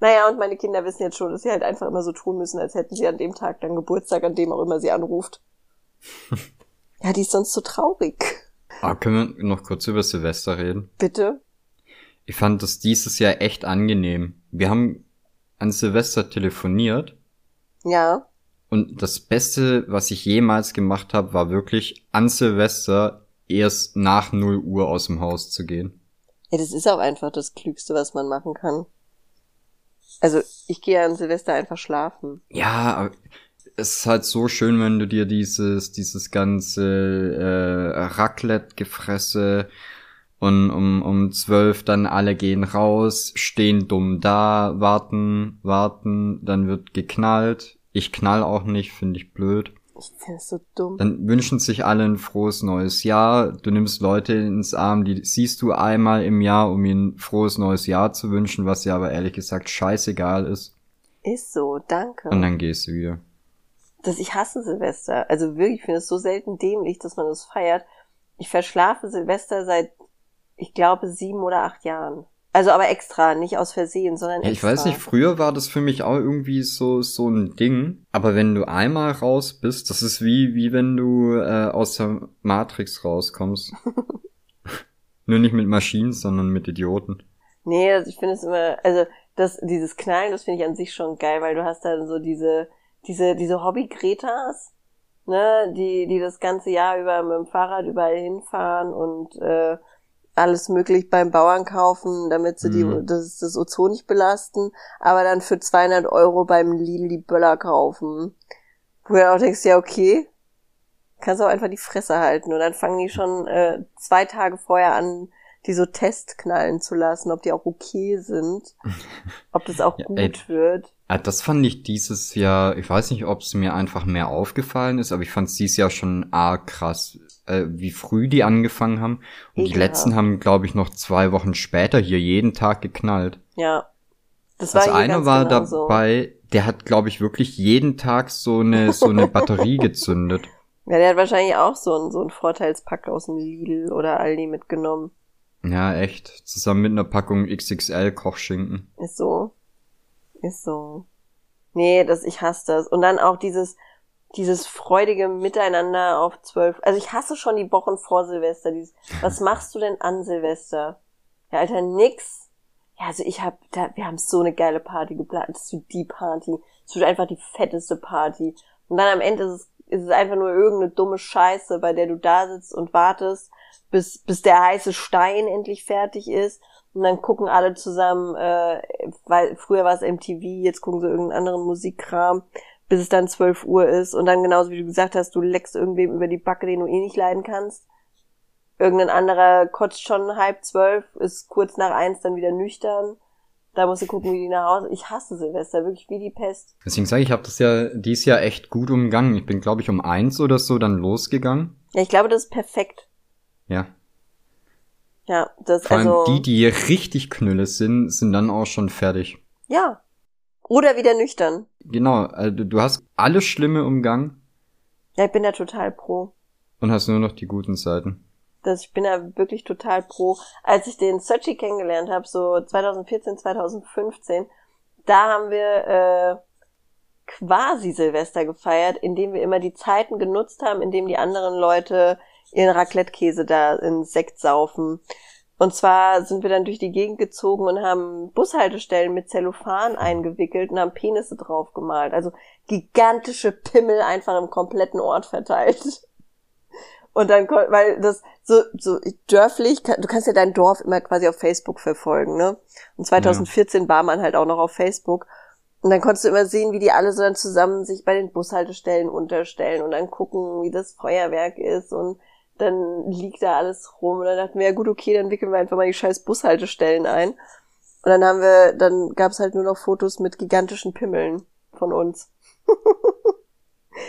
Naja, und meine Kinder wissen jetzt schon, dass sie halt einfach immer so tun müssen, als hätten sie an dem Tag dann Geburtstag, an dem auch immer sie anruft. ja, die ist sonst so traurig. Ah, können wir noch kurz über Silvester reden? Bitte? Ich fand das dieses Jahr echt angenehm. Wir haben an Silvester telefoniert. Ja. Und das Beste, was ich jemals gemacht habe, war wirklich an Silvester erst nach 0 Uhr aus dem Haus zu gehen. Ja, das ist auch einfach das Klügste, was man machen kann. Also ich gehe an Silvester einfach schlafen. Ja, es ist halt so schön, wenn du dir dieses, dieses ganze äh, Raclette-Gefresse und um, um zwölf dann alle gehen raus, stehen dumm da, warten, warten, dann wird geknallt. Ich knall auch nicht, finde ich blöd. Ich finde es so dumm. Dann wünschen sich alle ein frohes neues Jahr. Du nimmst Leute ins Arm, die siehst du einmal im Jahr, um ihnen ein frohes neues Jahr zu wünschen, was dir aber ehrlich gesagt scheißegal ist. Ist so, danke. Und dann gehst du wieder. Das, ich hasse Silvester. Also wirklich, ich finde es so selten dämlich, dass man das feiert. Ich verschlafe Silvester seit, ich glaube, sieben oder acht Jahren. Also aber extra, nicht aus Versehen, sondern ja, extra. Ich weiß nicht, früher war das für mich auch irgendwie so so ein Ding. Aber wenn du einmal raus bist, das ist wie wie wenn du äh, aus der Matrix rauskommst. Nur nicht mit Maschinen, sondern mit Idioten. Nee, also ich finde es immer, also das dieses Knallen, das finde ich an sich schon geil, weil du hast da so diese diese diese Hobby-Gretas, ne, die die das ganze Jahr über mit dem Fahrrad überall hinfahren und äh, alles möglich beim Bauern kaufen, damit sie die, mhm. das, das Ozon nicht belasten, aber dann für 200 Euro beim Lidl die Böller kaufen. Wo du auch denkst, ja, okay, kannst auch einfach die Fresse halten und dann fangen die schon äh, zwei Tage vorher an, die so testknallen zu lassen, ob die auch okay sind, ob das auch ja, gut ey, wird. Ah, das fand ich dieses Jahr, ich weiß nicht, ob es mir einfach mehr aufgefallen ist, aber ich fand es dieses Jahr schon arg krass, äh, wie früh die angefangen haben. Und ja. die letzten haben, glaube ich, noch zwei Wochen später hier jeden Tag geknallt. Ja. Das war also einer war genau dabei, so. der hat, glaube ich, wirklich jeden Tag so eine, so eine Batterie gezündet. Ja, der hat wahrscheinlich auch so einen, so einen Vorteilspack aus dem Lidl oder Aldi mitgenommen. Ja, echt. Zusammen mit einer Packung XXL Kochschinken. Ist so. Ist so. Nee, das, ich hasse das. Und dann auch dieses, dieses freudige Miteinander auf zwölf. Also ich hasse schon die Wochen vor Silvester. Dieses, was machst du denn an Silvester? Ja, Alter, nix. Ja, also ich hab, da, wir haben so eine geile Party geplant. Das wird die Party. Das wird einfach die fetteste Party. Und dann am Ende ist es, ist es einfach nur irgendeine dumme Scheiße, bei der du da sitzt und wartest, bis, bis der heiße Stein endlich fertig ist. Und dann gucken alle zusammen, äh, weil früher war es MTV, jetzt gucken sie irgendeinen anderen Musikkram bis es dann 12 Uhr ist und dann genauso wie du gesagt hast, du leckst irgendwem über die Backe, den du eh nicht leiden kannst. Irgendein anderer kotzt schon halb zwölf, ist kurz nach eins dann wieder nüchtern. Da musst du gucken, wie die nach Hause. Ich hasse Silvester, wirklich wie die Pest. Deswegen sage ich, ich habe das ja dies Jahr echt gut umgangen. Ich bin, glaube ich, um eins oder so dann losgegangen. Ja, ich glaube, das ist perfekt. Ja. Ja, das Vor allem also. Die, die richtig Knülle sind, sind dann auch schon fertig. Ja, oder wieder nüchtern. Genau, also du hast alles Schlimme umgangen. Ja, ich bin da total pro. Und hast nur noch die guten Seiten. Das, ich bin da wirklich total pro. Als ich den Sochi kennengelernt habe, so 2014, 2015, da haben wir äh, quasi Silvester gefeiert, indem wir immer die Zeiten genutzt haben, indem die anderen Leute ihren Raclette-Käse da in Sekt saufen. Und zwar sind wir dann durch die Gegend gezogen und haben Bushaltestellen mit Zellophan eingewickelt und haben Penisse drauf gemalt. Also gigantische Pimmel einfach im kompletten Ort verteilt. Und dann, weil das so, so dörflich, du kannst ja dein Dorf immer quasi auf Facebook verfolgen, ne? Und 2014 ja. war man halt auch noch auf Facebook. Und dann konntest du immer sehen, wie die alle so dann zusammen sich bei den Bushaltestellen unterstellen und dann gucken, wie das Feuerwerk ist und dann liegt da alles rum und dann dachten wir, ja gut, okay, dann wickeln wir einfach mal die scheiß Bushaltestellen ein. Und dann haben wir, dann gab's halt nur noch Fotos mit gigantischen Pimmeln von uns.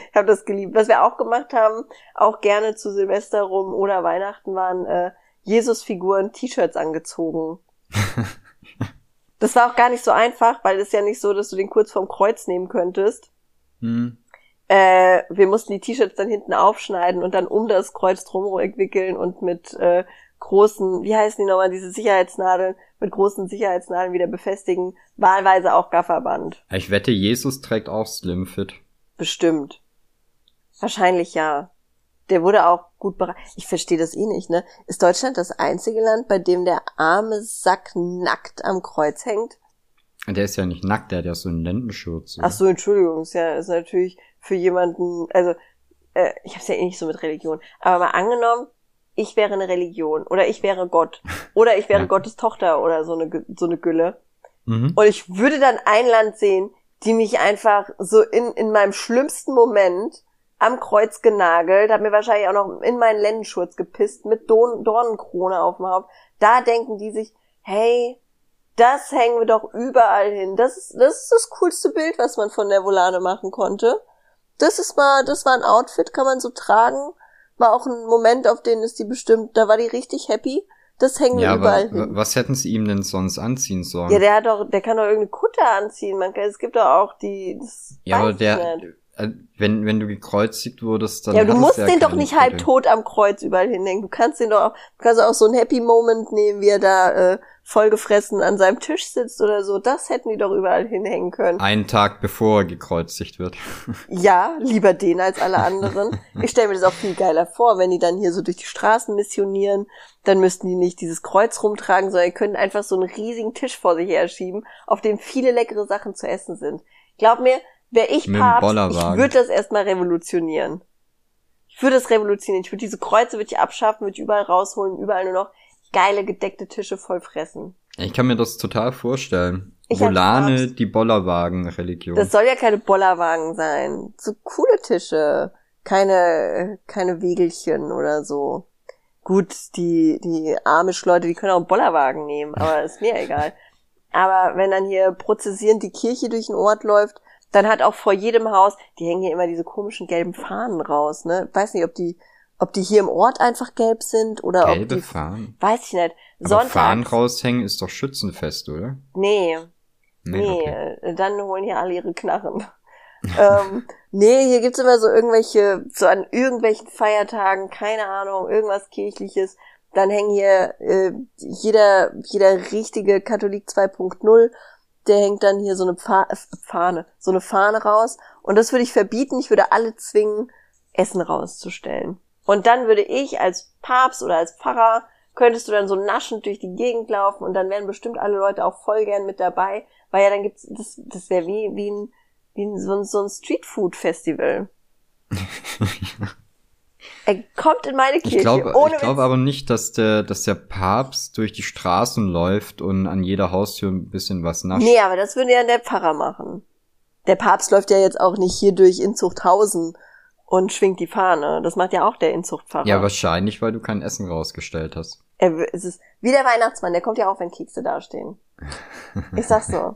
Ich habe das geliebt. Was wir auch gemacht haben, auch gerne zu Silvester rum oder Weihnachten waren äh, Jesus-Figuren T-Shirts angezogen. das war auch gar nicht so einfach, weil es ja nicht so, dass du den kurz vorm Kreuz nehmen könntest. Hm. Äh, wir mussten die T-Shirts dann hinten aufschneiden und dann um das Kreuz drumherum wickeln und mit äh, großen, wie heißen die nochmal, diese Sicherheitsnadeln, mit großen Sicherheitsnadeln wieder befestigen, wahlweise auch Gafferband. Ich wette, Jesus trägt auch Slimfit. Bestimmt. Wahrscheinlich ja. Der wurde auch gut beraten. Ich verstehe das eh nicht, ne? Ist Deutschland das einzige Land, bei dem der arme Sack nackt am Kreuz hängt? Der ist ja nicht nackt, der hat ja so einen Lendenschurz. Ach so, Entschuldigung, ist ja ist natürlich für jemanden, also äh, ich hab's ja eh nicht so mit Religion, aber mal angenommen, ich wäre eine Religion oder ich wäre Gott oder ich wäre ja. Gottes Tochter oder so eine so eine Gülle mhm. und ich würde dann ein Land sehen, die mich einfach so in in meinem schlimmsten Moment am Kreuz genagelt, hat mir wahrscheinlich auch noch in meinen Lendenschurz gepisst mit Dorn Dornenkrone auf dem Haupt. Da denken die sich, hey, das hängen wir doch überall hin. Das ist, das ist das coolste Bild, was man von der Volane machen konnte. Das ist mal, das war ein Outfit, kann man so tragen. War auch ein Moment, auf den ist die bestimmt, da war die richtig happy. Das hängen ja, wir überall aber hin. Was hätten sie ihm denn sonst anziehen sollen? Ja, der hat doch, der kann doch irgendeine Kutte anziehen. Man, es gibt doch auch die. Das ja, aber der, nicht. Äh, wenn, wenn du gekreuzigt wurdest, dann. Ja, du musst ja den doch nicht halb tot am Kreuz überall hinhängen. Du kannst den doch auch, du kannst auch so einen Happy Moment nehmen, wie er da äh, vollgefressen an seinem Tisch sitzt oder so. Das hätten die doch überall hinhängen können. Einen Tag bevor er gekreuzigt wird. ja, lieber den als alle anderen. Ich stelle mir das auch viel geiler vor, wenn die dann hier so durch die Straßen missionieren, dann müssten die nicht dieses Kreuz rumtragen, sondern können einfach so einen riesigen Tisch vor sich her schieben, auf dem viele leckere Sachen zu essen sind. Glaub mir, Wäre ich Papst, ich würde das erstmal revolutionieren. Ich würde es revolutionieren. Ich würde diese Kreuze würde ich abschaffen, würde ich überall rausholen, überall nur noch geile gedeckte Tische voll fressen. Ich kann mir das total vorstellen. Ich Volane, die Bollerwagen-Religion. Das soll ja keine Bollerwagen sein. So coole Tische. Keine, keine Wegelchen oder so. Gut, die, die Amish-Leute, die können auch einen Bollerwagen nehmen, aber ist mir egal. Aber wenn dann hier prozessierend die Kirche durch den Ort läuft, dann hat auch vor jedem Haus, die hängen hier immer diese komischen gelben Fahnen raus, ne? Weiß nicht, ob die, ob die hier im Ort einfach gelb sind oder Gelbe ob die. Fahnen? Weiß ich nicht. Aber Fahnen raushängen ist doch Schützenfest, oder? Nee. Nee, nee okay. dann holen hier alle ihre Knarren. ähm, nee, hier gibt's immer so irgendwelche, so an irgendwelchen Feiertagen, keine Ahnung, irgendwas kirchliches. Dann hängen hier äh, jeder, jeder richtige Katholik 2.0 der hängt dann hier so eine äh, Fahne, so eine Fahne raus. Und das würde ich verbieten. Ich würde alle zwingen, Essen rauszustellen. Und dann würde ich als Papst oder als Pfarrer, könntest du dann so naschend durch die Gegend laufen und dann wären bestimmt alle Leute auch voll gern mit dabei, weil ja dann gibt's, das, das wäre wie, wie ein, wie ein, so ein, so ein Streetfood-Festival. Er kommt in meine Kirche. Ich glaube glaub aber nicht, dass der, dass der Papst durch die Straßen läuft und an jeder Haustür ein bisschen was nascht. Nee, aber das würde ja der Pfarrer machen. Der Papst läuft ja jetzt auch nicht hier durch Inzuchthausen und schwingt die Fahne. Das macht ja auch der Inzuchtpfarrer. Ja, wahrscheinlich, weil du kein Essen rausgestellt hast. Er, es ist wie der Weihnachtsmann, der kommt ja auch, wenn Kekse dastehen. Ich sag's so.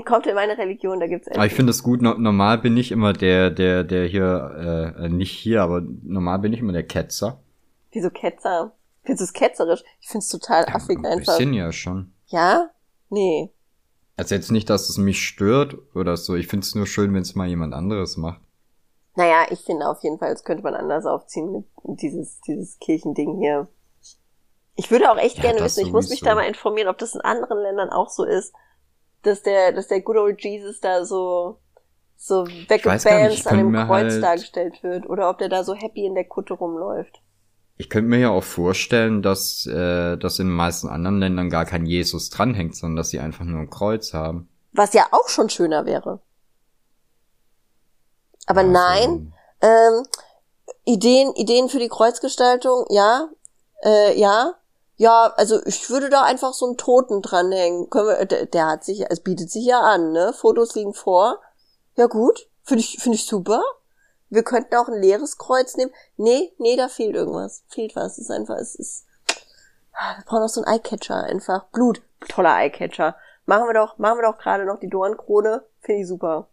Kommt in meine Religion, da gibt's Aber ich finde es gut, no normal bin ich immer der, der, der hier, äh, nicht hier, aber normal bin ich immer der Ketzer. Wieso Ketzer? Findest du es ketzerisch? Ich find's total ja, affig ein einfach. Ein bisschen ja schon. Ja? Nee. Also jetzt nicht, dass es mich stört oder so. Ich find's nur schön, wenn es mal jemand anderes macht. Naja, ich finde auf jeden Fall, das könnte man anders aufziehen mit dieses, dieses Kirchending hier. Ich würde auch echt ja, gerne wissen, ich muss mich da mal informieren, ob das in anderen Ländern auch so ist dass der, dass der Good Old Jesus da so, so weggebanzt an dem Kreuz halt dargestellt wird oder ob der da so happy in der Kutte rumläuft. Ich könnte mir ja auch vorstellen, dass, äh, dass in den meisten anderen Ländern gar kein Jesus dranhängt, sondern dass sie einfach nur ein Kreuz haben. Was ja auch schon schöner wäre. Aber also. nein, ähm, Ideen, Ideen für die Kreuzgestaltung, ja, äh, ja, ja, also ich würde da einfach so einen Toten dranhängen. Können wir, der, der hat sich, es bietet sich ja an, ne? Fotos liegen vor. Ja gut, finde ich, finde ich super. Wir könnten auch ein leeres Kreuz nehmen. Nee, nee, da fehlt irgendwas. Fehlt was. Es ist einfach, es ist. Ah, wir brauchen noch so einen Eyecatcher einfach. Blut. Toller Eyecatcher. Machen wir doch, machen wir doch gerade noch die Dornkrone. Finde ich super.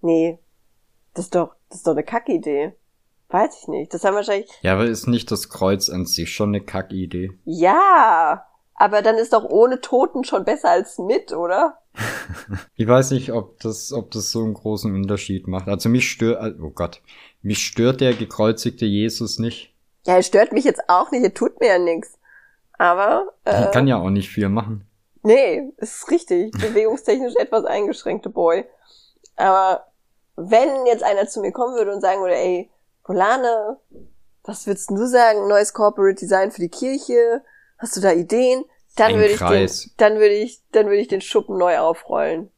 Nee. Das ist doch, das ist doch eine Kackidee. Weiß ich nicht. Das haben wahrscheinlich. Ja, aber ist nicht das Kreuz an sich schon eine Kackidee? Ja, aber dann ist doch ohne Toten schon besser als mit, oder? ich weiß nicht, ob das, ob das so einen großen Unterschied macht. Also mich stört, oh Gott, mich stört der gekreuzigte Jesus nicht. Ja, er stört mich jetzt auch nicht, er tut mir ja nichts. Aber. Äh, er kann ja auch nicht viel machen. Nee, ist richtig. Bewegungstechnisch etwas eingeschränkte Boy. Aber wenn jetzt einer zu mir kommen würde und sagen würde, ey, Polane, was würdest du sagen? Neues Corporate Design für die Kirche? Hast du da Ideen? Dann würde ich den, dann würde ich, dann würde ich den Schuppen neu aufrollen.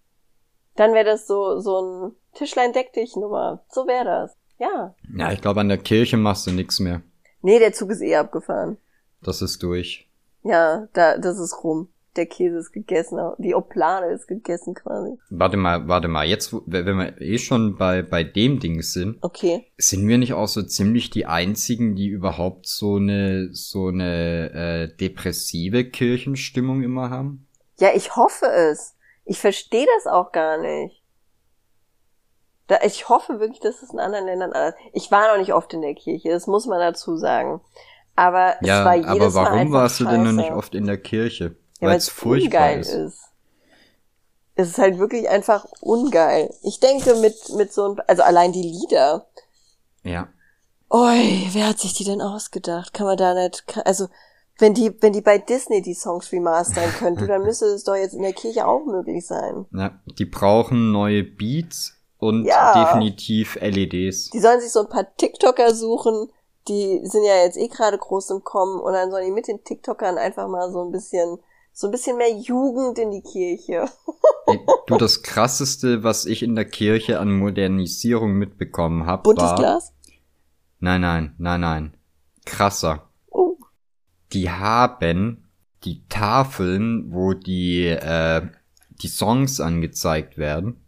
Dann wäre das so, so ein Tischlein deck dich Nummer. So wäre das. Ja. Ja, ich glaube, an der Kirche machst du nix mehr. Nee, der Zug ist eh abgefahren. Das ist durch. Ja, da, das ist rum der Käse ist gegessen, die Oplade ist gegessen quasi. Warte mal, warte mal, jetzt, wenn wir eh schon bei, bei dem Ding sind. Okay. Sind wir nicht auch so ziemlich die einzigen, die überhaupt so eine, so eine, äh, depressive Kirchenstimmung immer haben? Ja, ich hoffe es. Ich verstehe das auch gar nicht. Da, ich hoffe wirklich, dass es in anderen Ländern anders. Ich war noch nicht oft in der Kirche, das muss man dazu sagen. Aber es ja, war jedes aber warum Mal warst du denn noch nicht oft in der Kirche? Ja, weil es ungeil ist. ist. Es ist halt wirklich einfach ungeil. Ich denke mit, mit so ein, also allein die Lieder. Ja. Oi, wer hat sich die denn ausgedacht? Kann man da nicht, also, wenn die, wenn die bei Disney die Songs remastern könnten, dann müsste es doch jetzt in der Kirche auch möglich sein. Ja, die brauchen neue Beats und ja. definitiv LEDs. Die sollen sich so ein paar TikToker suchen, die sind ja jetzt eh gerade groß im Kommen und dann sollen die mit den TikTokern einfach mal so ein bisschen so ein bisschen mehr Jugend in die Kirche. du, das krasseste, was ich in der Kirche an Modernisierung mitbekommen habe, Buntes war... Glas? Nein, nein, nein, nein. Krasser. Oh. Die haben die Tafeln, wo die, äh, die Songs angezeigt werden,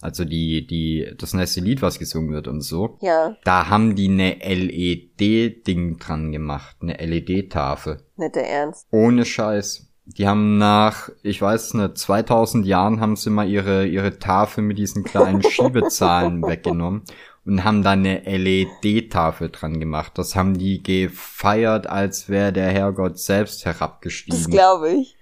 also die, die, das nächste Lied, was gesungen wird und so. Ja. Da haben die eine LED-Ding dran gemacht, eine LED-Tafel. Nicht der Ernst. Ohne Scheiß. Die haben nach, ich weiß nicht, 2000 Jahren haben sie mal ihre, ihre Tafel mit diesen kleinen Schiebezahlen weggenommen und haben da eine LED-Tafel dran gemacht. Das haben die gefeiert, als wäre der Herrgott selbst herabgestiegen. Das glaube ich.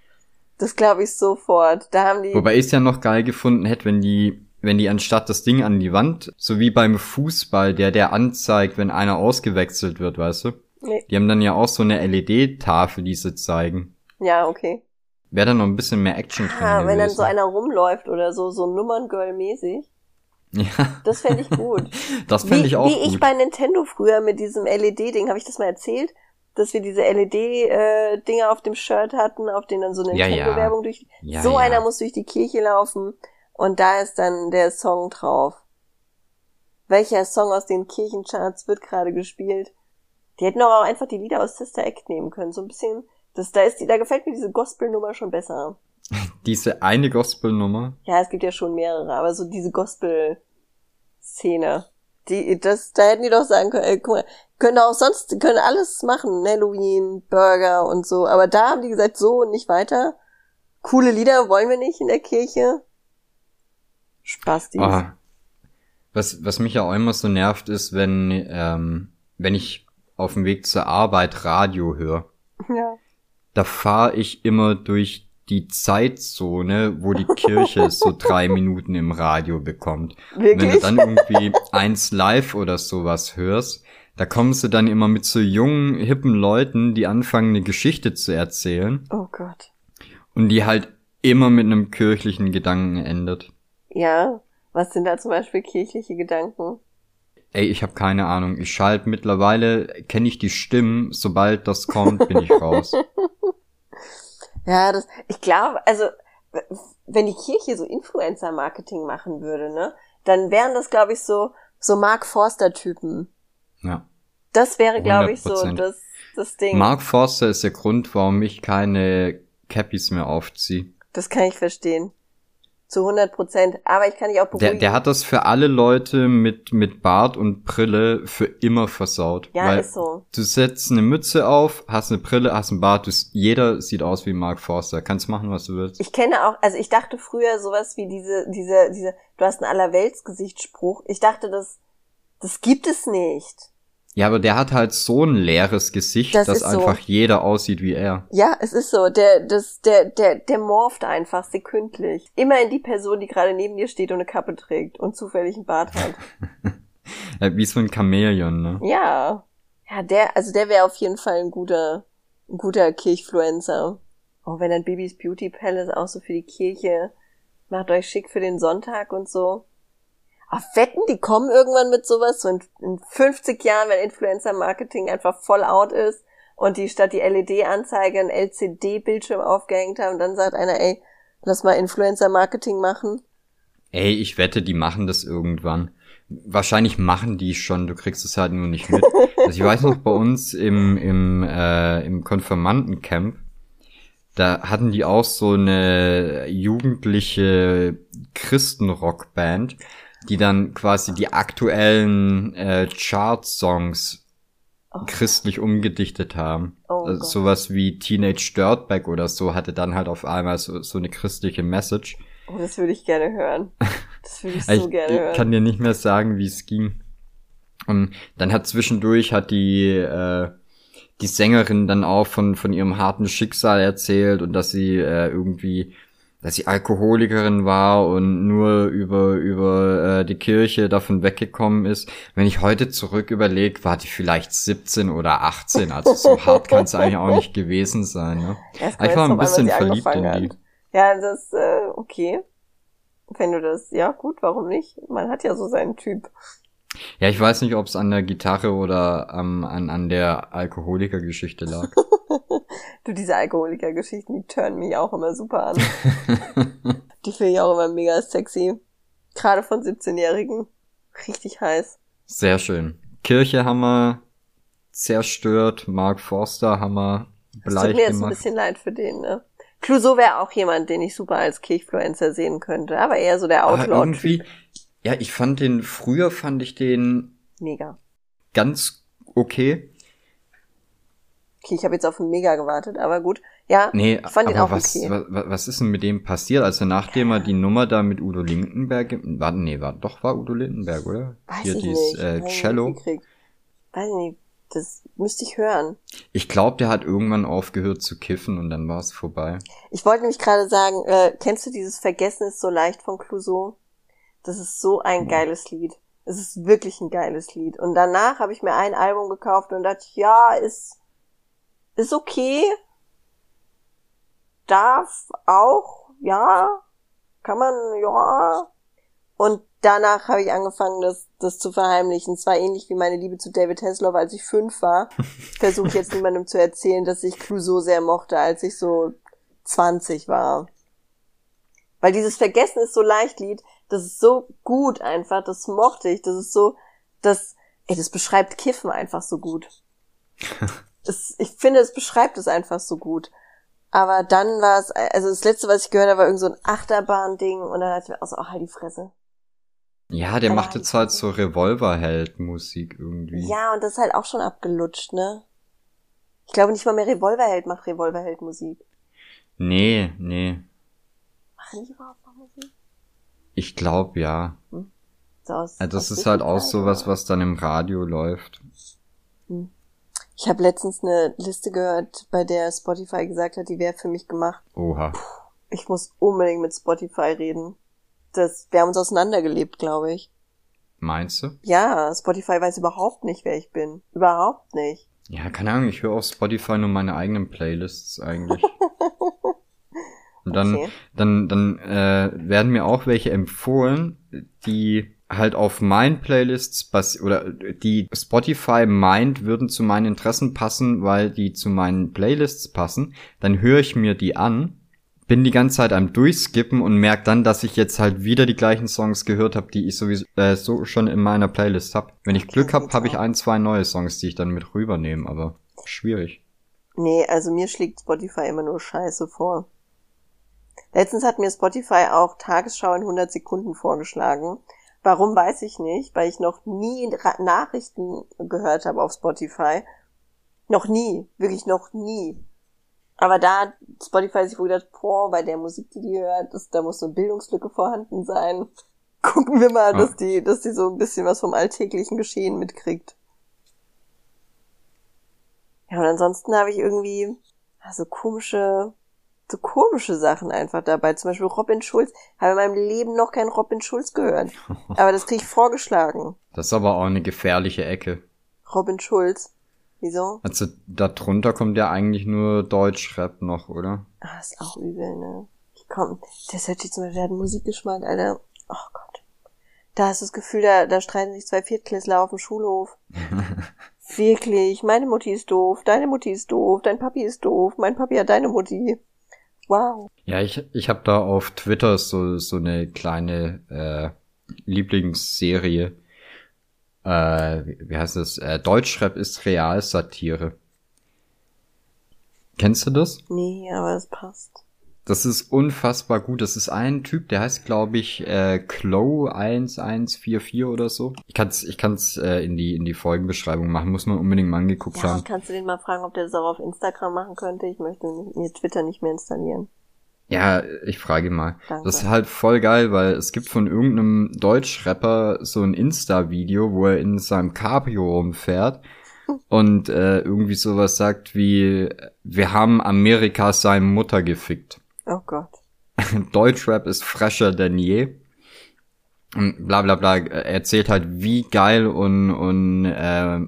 Das glaube ich sofort. Da haben die. Wobei ich es ja noch geil gefunden hätte, wenn die, wenn die anstatt das Ding an die Wand, so wie beim Fußball, der der anzeigt, wenn einer ausgewechselt wird, weißt du? Nee. Die haben dann ja auch so eine LED-Tafel, die sie zeigen. Ja, okay. Wäre da noch ein bisschen mehr Action drin. Ah, wenn dann so einer rumläuft oder so, so Nummerngirl-mäßig. Ja. Das fände ich gut. das fände ich auch wie gut. Wie ich bei Nintendo früher mit diesem LED-Ding, habe ich das mal erzählt? Dass wir diese LED-Dinger äh, auf dem Shirt hatten, auf denen dann so Nintendo-Werbung durch. Ja, so ja. einer muss durch die Kirche laufen und da ist dann der Song drauf. Welcher Song aus den Kirchencharts wird gerade gespielt? Die hätten auch einfach die Lieder aus Sister Act nehmen können. So ein bisschen das, da, ist die, da gefällt mir diese Gospel-Nummer schon besser. diese eine Gospel-Nummer? Ja, es gibt ja schon mehrere, aber so diese Gospel-Szene. Die, das, da hätten die doch sagen können, ey, guck mal, können auch sonst, können alles machen, Halloween, Burger und so, aber da haben die gesagt, so und nicht weiter. Coole Lieder wollen wir nicht in der Kirche. Spaß, die. Oh. Was, was mich ja auch immer so nervt, ist, wenn, ähm, wenn ich auf dem Weg zur Arbeit Radio höre. Ja da fahre ich immer durch die Zeitzone, wo die Kirche so drei Minuten im Radio bekommt. Wirklich? Wenn du dann irgendwie eins live oder sowas hörst, da kommst du dann immer mit so jungen, hippen Leuten, die anfangen, eine Geschichte zu erzählen. Oh Gott. Und die halt immer mit einem kirchlichen Gedanken endet. Ja, was sind da zum Beispiel kirchliche Gedanken? Ey, ich habe keine Ahnung. Ich schalte mittlerweile, kenne ich die Stimmen, sobald das kommt, bin ich raus. ja, das, ich glaube, also, wenn die Kirche so Influencer-Marketing machen würde, ne, dann wären das, glaube ich, so, so Mark Forster-Typen. Ja. Das wäre, glaube ich, so das, das Ding. Mark Forster ist der Grund, warum ich keine Cappies mehr aufziehe. Das kann ich verstehen zu 100 Prozent. Aber ich kann dich auch beruhigen. Der, der hat das für alle Leute mit, mit Bart und Brille für immer versaut. Ja, weil ist so. Du setzt eine Mütze auf, hast eine Brille, hast einen Bart, du, jeder sieht aus wie Mark Forster. Kannst machen, was du willst. Ich kenne auch, also ich dachte früher sowas wie diese, diese, diese, du hast ein Allerweltsgesichtsspruch. Ich dachte, das Das gibt es nicht. Ja, aber der hat halt so ein leeres Gesicht, Das dass einfach so. jeder aussieht wie er. Ja, es ist so. Der, das, der, der, der morpht einfach sekündlich. Immer in die Person, die gerade neben dir steht und eine Kappe trägt und zufällig einen Bart hat. Wie so ein Chamäleon, ne? Ja. Ja, der, also der wäre auf jeden Fall ein guter, ein guter Kirchfluencer. Auch wenn dann Bibis Beauty Palace auch so für die Kirche macht euch schick für den Sonntag und so. Auf Wetten, die kommen irgendwann mit sowas, so in, in 50 Jahren, wenn Influencer-Marketing einfach voll out ist und die statt die LED-Anzeige einen LCD-Bildschirm aufgehängt haben, dann sagt einer, ey, lass mal Influencer-Marketing machen. Ey, ich wette, die machen das irgendwann. Wahrscheinlich machen die schon, du kriegst es halt nur nicht mit. Also ich weiß noch, bei uns im, im, äh, im Konfirmandencamp, da hatten die auch so eine jugendliche Christenrockband, die dann quasi die aktuellen äh, Chart-Songs Oh. christlich umgedichtet haben. Oh also sowas wie Teenage Dirtbag oder so hatte dann halt auf einmal so, so eine christliche Message. Oh, das würde ich gerne hören. Das würde ich Ich, so gerne ich hören. kann dir nicht mehr sagen, wie es ging. Und dann hat zwischendurch hat die äh, die Sängerin dann auch von von ihrem harten Schicksal erzählt und dass sie äh, irgendwie dass sie Alkoholikerin war und nur über über äh, die Kirche davon weggekommen ist. Wenn ich heute zurück überlege, war die vielleicht 17 oder 18. Also so hart kann es eigentlich auch nicht gewesen sein. Ne? Erst Ich war ein bisschen verliebt in die. hat. Ja, das, äh, okay. Wenn du das, ja gut, warum nicht? Man hat ja so seinen Typ. Ja, ich weiß nicht, ob es an der Gitarre oder ähm, an, an der Alkoholikergeschichte lag. Du, diese Alkoholiker-Geschichten, die turnen mich auch immer super an. die finde ich auch immer mega sexy. Gerade von 17-Jährigen. Richtig heiß. Sehr schön. Kirche haben wir zerstört, Mark Forster haben wir Es tut bleich mir jetzt ein bisschen leid für den, ne? Clouseau wäre auch jemand, den ich super als Kirchfluencer sehen könnte. Aber eher so der Aber Outlaw-Typ. irgendwie, ja, ich fand den, früher fand ich den Mega. ganz okay. Okay, ich habe jetzt auf einen Mega gewartet, aber gut. Ja, Nee, ich fand aber ihn auch was, okay. was, was ist denn mit dem passiert? Also nachdem er die Nummer da mit Udo Lindenberg, war, nee, war, doch war Udo Lindenberg, oder? Weiß Hier ich dieses nicht. äh, ich Cello. gekriegt. Weiß ich nicht. Das müsste ich hören. Ich glaube, der hat irgendwann aufgehört zu kiffen und dann war es vorbei. Ich wollte nämlich gerade sagen, äh, kennst du dieses Vergessen ist so leicht von Clouseau? Das ist so ein geiles Lied. Es ist wirklich ein geiles Lied. Und danach habe ich mir ein Album gekauft und dachte, ja, ist, ist okay. Darf auch, ja. Kann man, ja. Und danach habe ich angefangen, das, das zu verheimlichen. Es war ähnlich wie meine Liebe zu David Hasselhoff, als ich fünf war. Versuche ich jetzt niemandem zu erzählen, dass ich Clouseau sehr mochte, als ich so 20 war. Weil dieses Vergessen ist so leicht Lied, das ist so gut einfach, das mochte ich, das ist so, das, ey, das beschreibt Kiffen einfach so gut. es, ich finde, es beschreibt es einfach so gut. Aber dann war es, also das letzte, was ich gehört habe, war irgend so ein Achterbahn-Ding und dann dachte ich mir auch so, oh, halt die Fresse. Ja, der macht jetzt halt so Revolverheld-Musik irgendwie. Ja, und das ist halt auch schon abgelutscht, ne? Ich glaube nicht mal mehr Revolverheld macht Revolverheld Musik. Nee, nee. Machen die überhaupt noch Musik? Ich glaube ja. So aus, Also das ist halt auch sowas, was dann im Radio läuft. Ich habe letztens eine Liste gehört, bei der Spotify gesagt hat, die wäre für mich gemacht. Oha. Ich muss unbedingt mit Spotify reden. Das, wir haben uns auseinandergelebt, glaube ich. Meinst du? Ja, Spotify weiß überhaupt nicht, wer ich bin. Überhaupt nicht. Ja, keine Ahnung, ich höre auf Spotify nur meine eigenen Playlists eigentlich. Und dann, Okay. dann, dann äh, werden mir auch welche empfohlen, die halt auf meinen Playlists bas oder die Spotify meint, würden zu meinen Interessen passen, weil die zu meinen Playlists passen. Dann höre ich mir die an, bin die ganze Zeit am Durchskippen und merke dann, dass ich jetzt halt wieder die gleichen Songs gehört habe, die ich sowieso äh, so schon in meiner Playlist habe. Wenn ich Glück habe, habe ich ein, zwei neue Songs, die ich dann mit rübernehme, aber schwierig. Nee, also mir schlägt Spotify immer nur Scheiße vor. Letztens hat mir Spotify auch Tagesschau in 100 Sekunden vorgeschlagen. Warum weiß ich nicht, weil ich noch nie Nachrichten gehört habe auf Spotify. Noch nie, wirklich noch nie. Aber da hat Spotify sich wohl gedacht, boah, bei der Musik, die die hört, das, da muss so eine Bildungslücke vorhanden sein. Gucken wir mal, dass die, dass die so ein bisschen was vom alltäglichen Geschehen mitkriegt. Ja, und ansonsten habe ich irgendwie so komische, so komische Sachen einfach dabei. Zum Beispiel Robin Schulz. Habe in meinem Leben noch keinen Robin Schulz gehört. Aber das kriege ich vorgeschlagen. Das ist aber auch eine gefährliche Ecke. Robin Schulz. Wieso? Also da drunter kommt ja eigentlich nur Deutschrap noch, oder? Ah, ist auch übel, ne? Komm, der Sergi zum Beispiel hat einen Musikgeschmack, Alter. Oh Gott. Da hast du das Gefühl, da, da streiten sich zwei Viertklässler auf dem Schulhof. Wirklich, meine Mutti ist doof, deine Mutti ist doof, dein Papi ist doof, mein Papi hat deine Mutti. Wow. Ja, ich, ich habe da auf Twitter so, so eine kleine äh, Lieblingsserie. Äh, wie heißt das? Äh, Deutschrap ist Realsatire. Kennst du das? Nee, aber es passt. Das ist unfassbar gut. Das ist ein Typ, der heißt, glaube ich, äh, Clow 1144 oder so. Ich kann's, ich kann's äh, in die in die Folgenbeschreibung machen. Muss man unbedingt mal angeguckt ja, haben. Kannst du den mal fragen, ob der das auch auf Instagram machen könnte? Ich möchte mir Twitter nicht mehr installieren. Ja, ich frage mal. Danke. Das ist halt voll geil, weil es gibt von irgendeinem Deutschrapper so ein Insta-Video, wo er in seinem Cabrio rumfährt und äh, irgendwie sowas sagt wie, wir haben Amerika seine Mutter gefickt. Oh Gott. Deutschrap ist fresher denn je. Und bla bla bla. Er erzählt halt, wie geil und, und äh,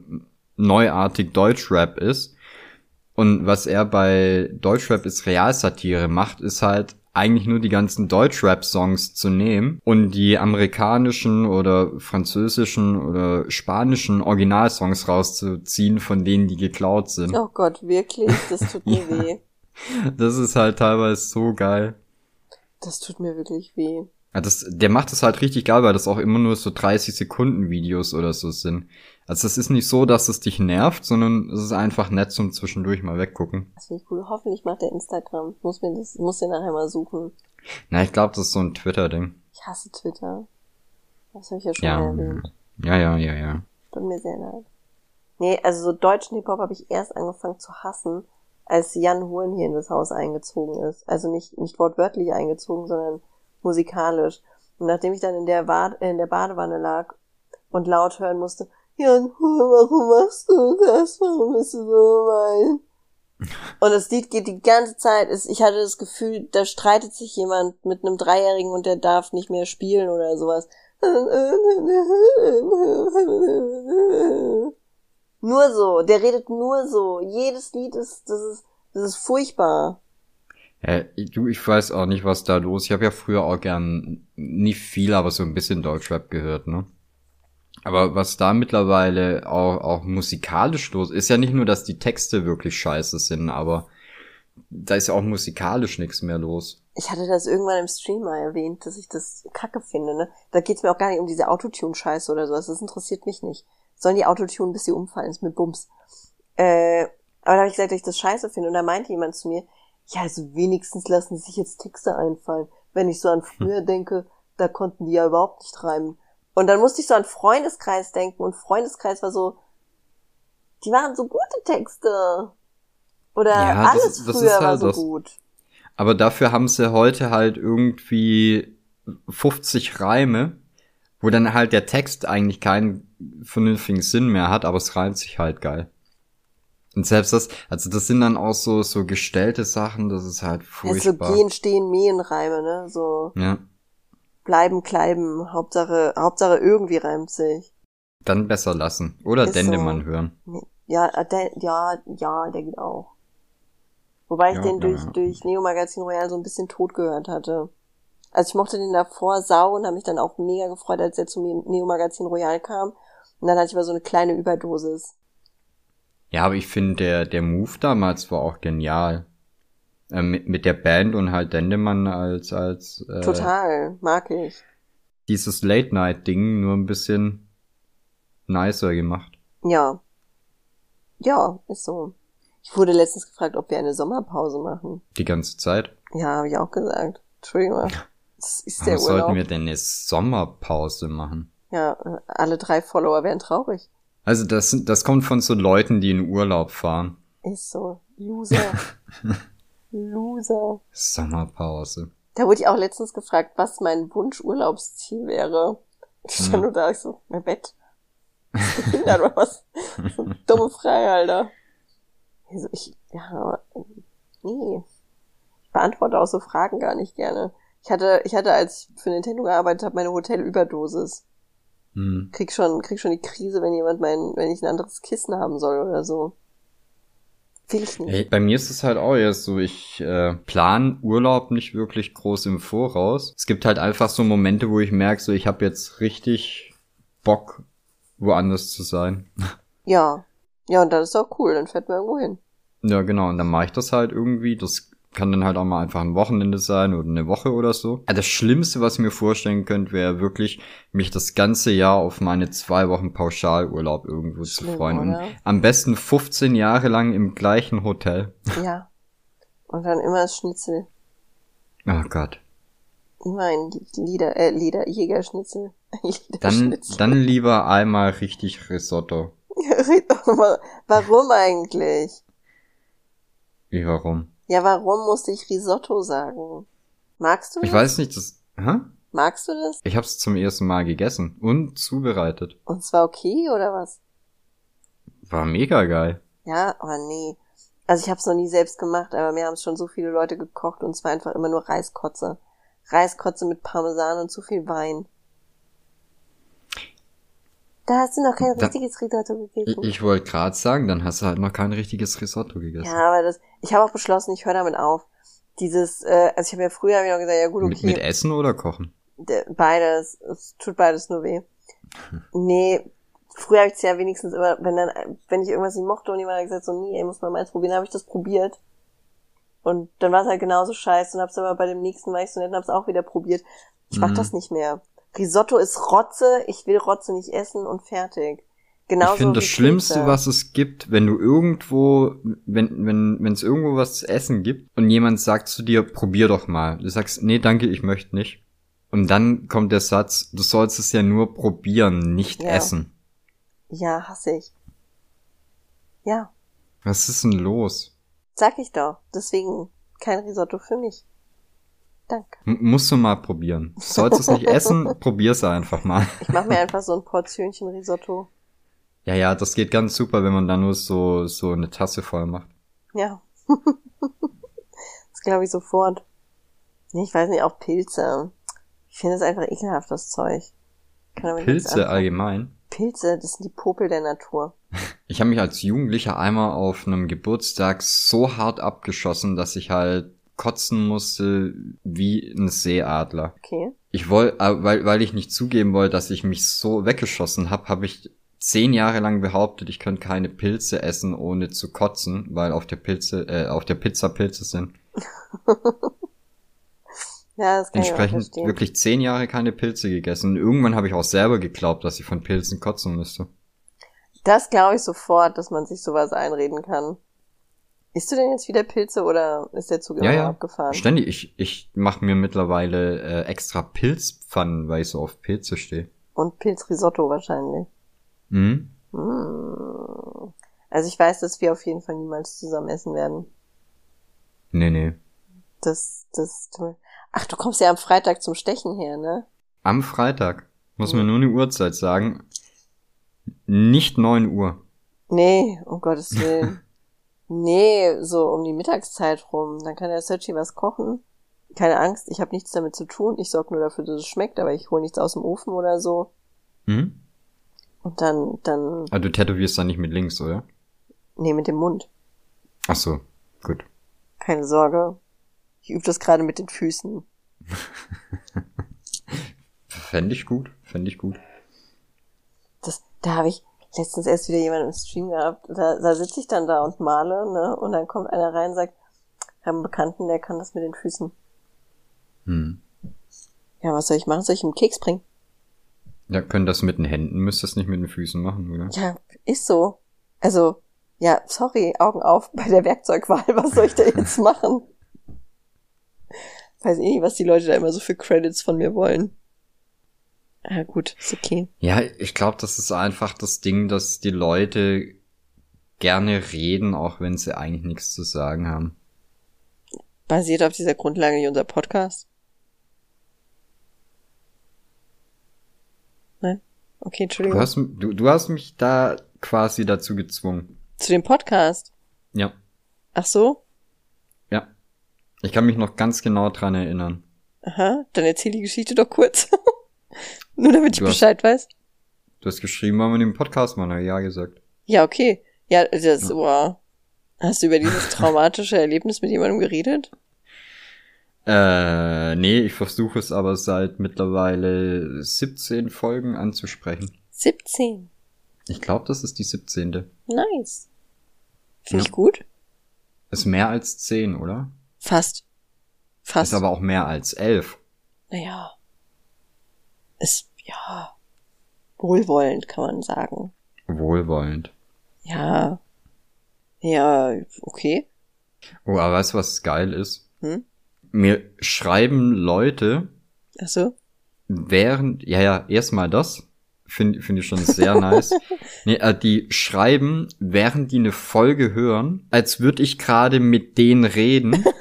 neuartig Deutschrap ist. Und was er bei Deutschrap ist Realsatire macht, ist halt eigentlich nur die ganzen Deutschrap-Songs zu nehmen und die amerikanischen oder französischen oder spanischen Originalsongs rauszuziehen, von denen die geklaut sind. Oh Gott, wirklich? Das tut mir ja. weh. Das ist halt teilweise so geil. Das tut mir wirklich weh. Ja, das, der macht das halt richtig geil, weil das auch immer nur so 30 Sekunden Videos oder so sind. Also es ist nicht so, dass es dich nervt, sondern es ist einfach nett zum zwischendurch mal weggucken. Das finde ich cool. Hoffentlich macht der Instagram. Muss mir das, muss den nachher mal suchen. Na, ich glaube, das ist so ein Twitter-Ding. Ich hasse Twitter. Das habe ich ja schon ja. erwähnt. Ja, ja, ja, ja. Tut mir sehr leid. Nee, also so deutschen Hip-Hop habe ich erst angefangen zu hassen, als Jan Huren hier in das Haus eingezogen ist. Also nicht, nicht wortwörtlich eingezogen, sondern musikalisch. Und nachdem ich dann in der, Bad, in der Badewanne lag und laut hören musste, Jan Huren, warum machst du das? Warum bist du so gemein? Und das Lied geht die ganze Zeit. Ich hatte das Gefühl, da streitet sich jemand mit einem Dreijährigen und der darf nicht mehr spielen oder sowas. Nur so, der redet nur so. Jedes Lied ist, das ist, das ist furchtbar. Ja, du, ich weiß auch nicht, was da los. Ich habe ja früher auch gern nicht viel, aber so ein bisschen Deutschrap gehört, ne? Aber was da mittlerweile auch, auch musikalisch los ist, ja nicht nur, dass die Texte wirklich scheiße sind, aber da ist ja auch musikalisch nichts mehr los. Ich hatte das irgendwann im Stream mal erwähnt, dass ich das kacke finde, ne? Da geht's mir auch gar nicht um diese Autotune-Scheiße oder sowas. Das interessiert mich nicht sollen die Autotune, bis sie umfallen, ist mit Bums. Äh, aber da habe ich gesagt, dass ich das scheiße finde. Und da meinte jemand zu mir, ja, also wenigstens lassen sich jetzt Texte einfallen. Wenn ich so an früher hm. denke, da konnten die ja überhaupt nicht reimen. Und dann musste ich so an Freundeskreis denken und Freundeskreis war so, die waren so gute Texte. Oder ja, alles das, das früher halt war so das. gut. Aber dafür haben sie heute halt irgendwie 50 Reime, wo dann halt der Text eigentlich keinen vernünftigen Sinn mehr hat, aber es reimt sich halt geil. Und selbst das, also das sind dann auch so, so gestellte Sachen, das ist halt furchtbar. Ja, so gehen, stehen, mähen Reime, ne, so. Ja. Bleiben, kleiben, Hauptsache, Hauptsache irgendwie reimt sich. Dann besser lassen. Oder ist Dendemann so. hören. Ja, äh, ja, ja, der geht auch. Wobei ich ja, den durch, ja. durch Neo Magazin Royal so ein bisschen tot gehört hatte. Also ich mochte den davor sau und habe mich dann auch mega gefreut, als er zum Neo Magazin Royal kam. Und dann hatte ich mal so eine kleine Überdosis. Ja, aber ich finde, der, der Move damals war auch genial. Äh, mit, mit der Band und halt Dendemann als, als, äh, Total, mag ich. Dieses Late-Night-Ding nur ein bisschen nicer gemacht. Ja. Ja, ist so. Ich wurde letztens gefragt, ob wir eine Sommerpause machen. Die ganze Zeit? Ja, habe ich auch gesagt. Entschuldigung. Das ist der Was Urlaub. sollten wir denn eine Sommerpause machen? Ja, alle drei Follower wären traurig. Also das, das kommt von so Leuten, die in Urlaub fahren. Ist so. Loser. Loser. Sommerpause. Da wurde ich auch letztens gefragt, was mein Wunschurlaubsziel wäre. Ich stand nur da, ich so, mein Bett. Behindert oder was? So dumme Frage, Alter. Also ich, ja, nee. Ich beantworte auch so Fragen gar nicht gerne. Ich hatte, ich hatte, als ich für Nintendo gearbeitet habe, meine Hotelüberdosis. Hm. Krieg schon, krieg schon die Krise, wenn jemand mein, wenn ich ein anderes Kissen haben soll oder so. Will ich nicht. Hey, bei mir ist es halt auch erst so, ich äh, plan Urlaub nicht wirklich groß im Voraus. Es gibt halt einfach so Momente, wo ich merke, so ich habe jetzt richtig Bock, woanders zu sein. Ja. Ja, und das ist auch cool, dann fährt man irgendwo hin. Ja, genau, und dann mache ich das halt irgendwie. Das kann dann halt auch mal einfach ein Wochenende sein oder eine Woche oder so. Ja, Das Schlimmste, was ich mir vorstellen könnte, wäre wirklich, mich das ganze Jahr auf meine zwei Wochen Pauschalurlaub irgendwo zu Schlimm, freuen. Und oder? am besten 15 Jahre lang im gleichen Hotel. Ja. Und dann immer das Schnitzel. Oh Gott. Immer ein Lieder, äh, Lieder, Jägerschnitzel. Dann, dann lieber einmal richtig Risotto. Red doch mal. Warum eigentlich? Wie warum? Ja, warum musste ich Risotto sagen? Magst du das? Ich weiß nicht, das. Hä? Magst du das? Ich hab's zum ersten Mal gegessen und zubereitet. Und zwar okay, oder was? War mega geil. Ja, aber nee. Also ich habe es noch nie selbst gemacht, aber mir haben es schon so viele Leute gekocht und es war einfach immer nur Reiskotze. Reiskotze mit Parmesan und zu viel Wein. Da hast du noch kein Da- richtiges Risotto Ich, gegessen. ich wollte gerade sagen, dann hast du halt noch kein richtiges Risotto gegessen. Ja, aber das, ich habe auch beschlossen, ich höre damit auf. Dieses, äh, also ich habe ja früher hab ich noch gesagt, ja gut, okay. Mit, mit Essen oder Kochen? Beides. Es tut beides nur weh. Nee, früher habe ich es ja wenigstens immer, wenn dann, wenn ich irgendwas nicht mochte und jemand hat gesagt, so, nee, ey, muss mal meins probieren, habe ich das probiert. Und dann war es halt genauso scheiße und hab's aber bei dem nächsten Mal ich so nett und hab's auch wieder probiert. Ich mach Mhm. das nicht mehr. Risotto ist Rotze, ich will Rotze nicht essen und fertig. Genauso ich finde das Schlimmste, Pilze. was es gibt, wenn du irgendwo, wenn wenn wenn es irgendwo was zu essen gibt und jemand sagt zu dir, probier doch mal. Du sagst, nee, danke, ich möchte nicht. Und dann kommt der Satz, du sollst es ja nur probieren, nicht Ja. essen. Ja, hasse ich. Ja, Was ist denn los? sag ich doch. Deswegen kein Risotto für mich. Danke. M musst du mal probieren. Du sollst es nicht essen, probier's einfach mal. Ich mache mir einfach so ein Portionchen Risotto. Ja, ja, das geht ganz super, wenn man da nur so so eine Tasse voll macht. Ja. das glaube ich sofort. Nee, ich weiß nicht, auch Pilze. Ich finde es einfach ekelhaft, das Zeug. Pilze allgemein. Pilze, das sind die Popel der Natur. Ich habe mich als Jugendlicher einmal auf einem Geburtstag so hart abgeschossen, dass ich halt kotzen musste wie ein Seeadler. Okay. Ich wollte, weil, weil ich nicht zugeben wollte, dass ich mich so weggeschossen habe, habe ich zehn Jahre lang behauptet, ich könnte keine Pilze essen, ohne zu kotzen, weil auf der Pilze, äh, auf der Pizza Pilze sind. Ja, das kann ich auch Entsprechend wirklich zehn Jahre keine Pilze gegessen. Und irgendwann habe ich auch selber geglaubt, dass ich von Pilzen kotzen müsste. Das glaube ich sofort, dass man sich sowas einreden kann. Isst du denn jetzt wieder Pilze oder ist der Zug Ja, immer ja. abgefahren? Ständig. Ich, ich mache mir mittlerweile äh, extra Pilzpfannen, weil ich so auf Pilze stehe. Und Pilzrisotto wahrscheinlich. Mhm. Mm. Also ich weiß, dass wir auf jeden Fall niemals zusammen essen werden. Nee, nee. Das, das, ach, du kommst ja am Freitag zum Stechen her, ne? Am Freitag. Muss mir Mhm. nur eine Uhrzeit sagen. Nicht neun Uhr. Nee, um Gottes Willen. nee, so um die Mittagszeit rum. Dann kann der Sergi was kochen. Keine Angst, ich habe nichts damit zu tun. Ich sorge nur dafür, dass es schmeckt, aber ich hole nichts aus dem Ofen oder so. Hm? Und dann, dann, Ah, du tätowierst dann nicht mit links, oder? nee, mit dem Mund. Ach so. Gut. Keine Sorge. Ich übe das gerade mit den Füßen. Fände ich gut. Fände ich gut. Das, da habe ich letztens erst wieder jemanden im Stream gehabt. Da, da sitze ich dann da und male, ne? Und dann kommt einer rein und sagt, ich habe einen Bekannten, der kann das mit den Füßen. Hm. Ja, was soll ich machen? Soll ich ihm Keks bringen? Ja, können das mit den Händen, müsst das nicht mit den Füßen machen, oder? Ja, ist so. Also, ja, sorry, Augen auf bei der Werkzeugwahl. Was soll ich da jetzt machen? Weiß eh nicht, was die Leute da immer so für Credits von mir wollen. Ja, gut, ist okay. Ja, ich glaube, das ist einfach das Ding, dass die Leute gerne reden, auch wenn sie eigentlich nichts zu sagen haben. Basiert auf dieser Grundlage wie unser Podcast? Nein? Okay, Entschuldigung. Du hast, du, du hast mich da quasi dazu gezwungen. Zu dem Podcast? Ja. Ach so? Ja. Ich kann mich noch ganz genau dran erinnern. Aha, dann erzähl die Geschichte doch kurz. Nur damit ich Du hast- Bescheid weiß. Du hast geschrieben, wollen wir den Podcast ich ja gesagt. Ja, okay. Ja, das, wow. Hast du über dieses traumatische Erlebnis mit jemandem geredet? Äh, nee, ich versuche es aber seit mittlerweile 17 Folgen anzusprechen. 17. Ich glaube, das ist die 17. Nice. Finde Ja. ich gut. Ist mehr als 10, oder? Fast. Fast. Ist aber auch mehr als 11. naja. Ist, ja. Wohlwollend, kann man sagen. Wohlwollend. Ja. Ja, okay. Oh, aber weißt du, was geil ist? Hm? Mir schreiben Leute, Ach so. während, ja, ja, erstmal das. Finde find ich schon sehr nice. Nee, äh, die schreiben, während die eine Folge hören, als würde ich gerade mit denen reden.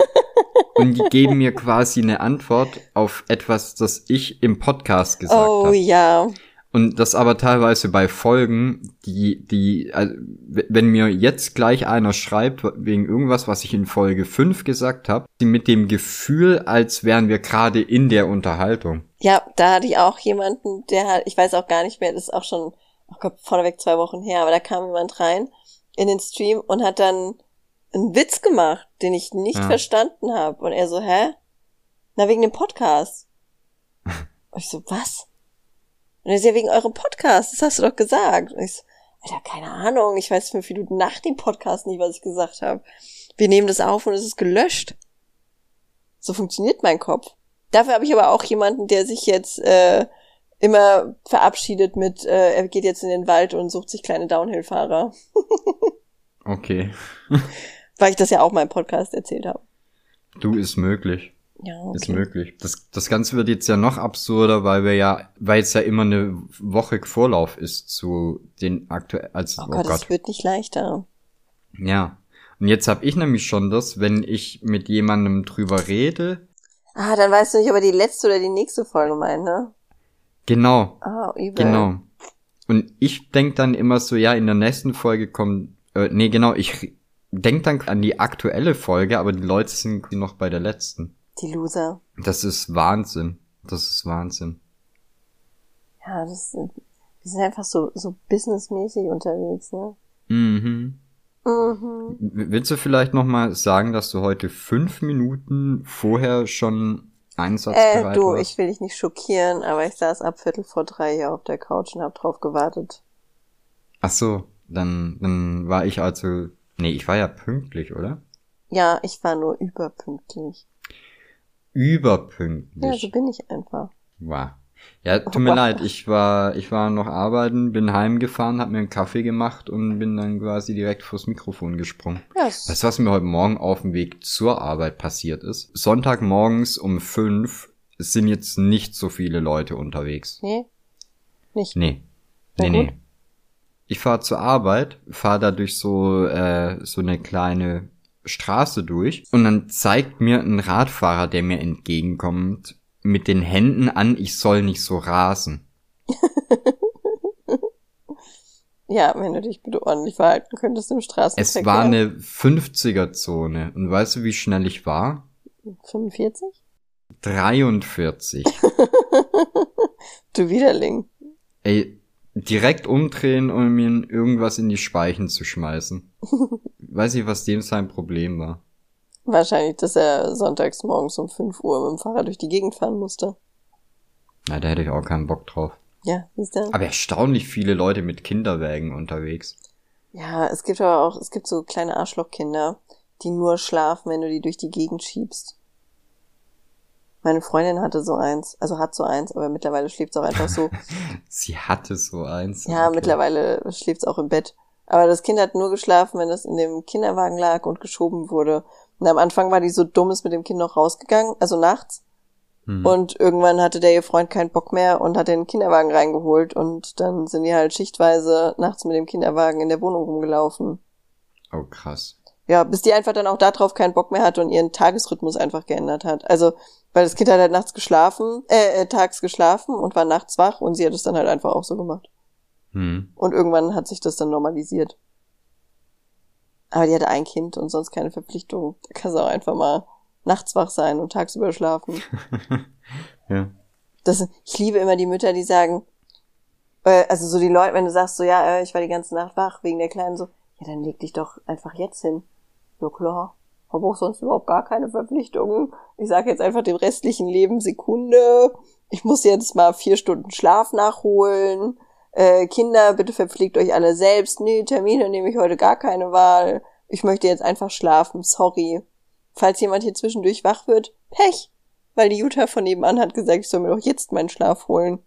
und die geben mir quasi eine Antwort auf etwas, das ich im Podcast gesagt oh habe. ja. Und das aber teilweise bei Folgen, die, die, also, wenn mir jetzt gleich einer schreibt, wegen irgendwas, was ich in Folge 5 gesagt habe, mit dem Gefühl, als wären wir gerade in der Unterhaltung. Ja, da hatte ich auch jemanden, der hat, ich weiß auch gar nicht mehr, das ist auch schon, oh Gott, vorneweg zwei Wochen her, aber da kam jemand rein in den Stream und hat dann einen Witz gemacht, den ich nicht Ja. verstanden habe. Und er so, hä? Na, wegen dem Podcast. Und ich so, was? Und er so, ja, wegen eurem Podcast, das hast du doch gesagt. Und ich so, Alter, keine Ahnung, ich weiß fünf Minuten nach dem Podcast nicht, was ich gesagt habe. Wir nehmen das auf und es ist gelöscht. So funktioniert mein Kopf. Dafür habe ich aber auch jemanden, der sich jetzt äh, immer verabschiedet mit, äh, er geht jetzt in den Wald und sucht sich kleine Downhill-Fahrer, Okay. weil ich das ja auch mal im Podcast erzählt habe. Du ist möglich. Ja, Ist okay. möglich. Das, das Ganze wird jetzt ja noch absurder, weil wir ja, weil es ja immer eine Woche Vorlauf ist zu den aktuell, als, Oh oh Gott, Gott. es wird nicht leichter. Ja. Und jetzt habe ich nämlich schon das, wenn ich mit jemandem drüber rede. Ah, dann weißt du nicht, ob er die letzte oder die nächste Folge meint, ne? Genau, Ah, übel. genau. Und ich denk dann immer so, ja, in der nächsten Folge kommt, äh, nee, genau, ich denk dann an die aktuelle Folge, aber die Leute sind noch bei der letzten. Die Loser. Das ist Wahnsinn. Das ist Wahnsinn. Ja, das sind, die sind einfach so, so businessmäßig unterwegs, ne? Mhm. Mhm. Willst du vielleicht noch mal sagen, dass du heute fünf Minuten vorher schon einsatzbereit Äh, du, warst? ich will dich nicht schockieren, aber ich saß ab Viertel vor drei hier auf der Couch und hab drauf gewartet. Ach so, dann, dann war ich also, nee, ich war ja pünktlich, oder? Ja, ich war nur überpünktlich. Überpünktlich. Ja, so bin ich einfach. Wow. Ja, tut mir Wow. leid, ich war, ich war noch arbeiten, bin heimgefahren, hab mir einen Kaffee gemacht und bin dann quasi direkt vors Mikrofon gesprungen. Ja, es- Weißt du, was mir heute Morgen auf dem Weg zur Arbeit passiert ist? Sonntagmorgens um fünf sind jetzt nicht so viele Leute unterwegs. nee, nicht. Nee. Na Nee, gut. nee. Ich fahre zur Arbeit, fahre da durch so, äh, so eine kleine Straße durch und dann zeigt mir ein Radfahrer, der mir entgegenkommt, mit den Händen an, ich soll nicht so rasen. Ja, wenn du dich bitte ordentlich verhalten könntest im Straßenverkehr. Es war eine 50er-Zone und weißt du, wie schnell ich war? 45? 43. Du Widerling. Ey, direkt umdrehen und mir irgendwas in die Speichen zu schmeißen. Weiß ich, was dem sein Problem war. Wahrscheinlich, dass er sonntags morgens um 5 Uhr mit dem Fahrrad durch die Gegend fahren musste. Na, da hätte ich auch keinen Bock drauf. Ja, siehst du? Aber erstaunlich viele Leute mit Kinderwägen unterwegs. Ja, es gibt aber auch, es gibt so kleine Arschlochkinder, die nur schlafen, wenn du die durch die Gegend schiebst. Meine Freundin hatte so eins, also hat so eins, aber mittlerweile schläft es auch einfach so. Sie hatte so eins. Ja, Okay. mittlerweile schläft es auch im Bett. Aber das Kind hat nur geschlafen, wenn es in dem Kinderwagen lag und geschoben wurde. Und am Anfang war die so dumm, ist mit dem Kind noch rausgegangen, also nachts. Hm. Und irgendwann hatte der ihr Freund keinen Bock mehr und hat den Kinderwagen reingeholt. Und dann sind die halt schichtweise nachts mit dem Kinderwagen in der Wohnung rumgelaufen. Oh, krass. Ja, bis die einfach dann auch darauf keinen Bock mehr hatte und ihren Tagesrhythmus einfach geändert hat. Also, weil das Kind hat halt nachts geschlafen, äh, äh tags geschlafen und war nachts wach und sie hat es dann halt einfach auch so gemacht. Hm. Und irgendwann hat sich das dann normalisiert. Aber die hatte ein Kind und sonst keine Verpflichtung. Da kannst du auch einfach mal nachts wach sein und tagsüber schlafen. ja. Das, ich liebe immer die Mütter, die sagen, äh, also so die Leute, wenn du sagst so, ja, äh, ich war die ganze Nacht wach wegen der Kleinen, so, ja, dann leg dich doch einfach jetzt hin. Ja klar, habe auch sonst überhaupt gar keine Verpflichtungen. Ich sage jetzt einfach dem restlichen Leben Sekunde. Ich muss jetzt mal vier Stunden Schlaf nachholen. Äh, Kinder, bitte verpflegt euch alle selbst. Nee, Termine nehme ich heute gar keine Wahl. Ich möchte jetzt einfach schlafen. Sorry. Falls jemand hier zwischendurch wach wird, Pech. Weil die Jutta von nebenan hat gesagt, ich soll mir doch jetzt meinen Schlaf holen.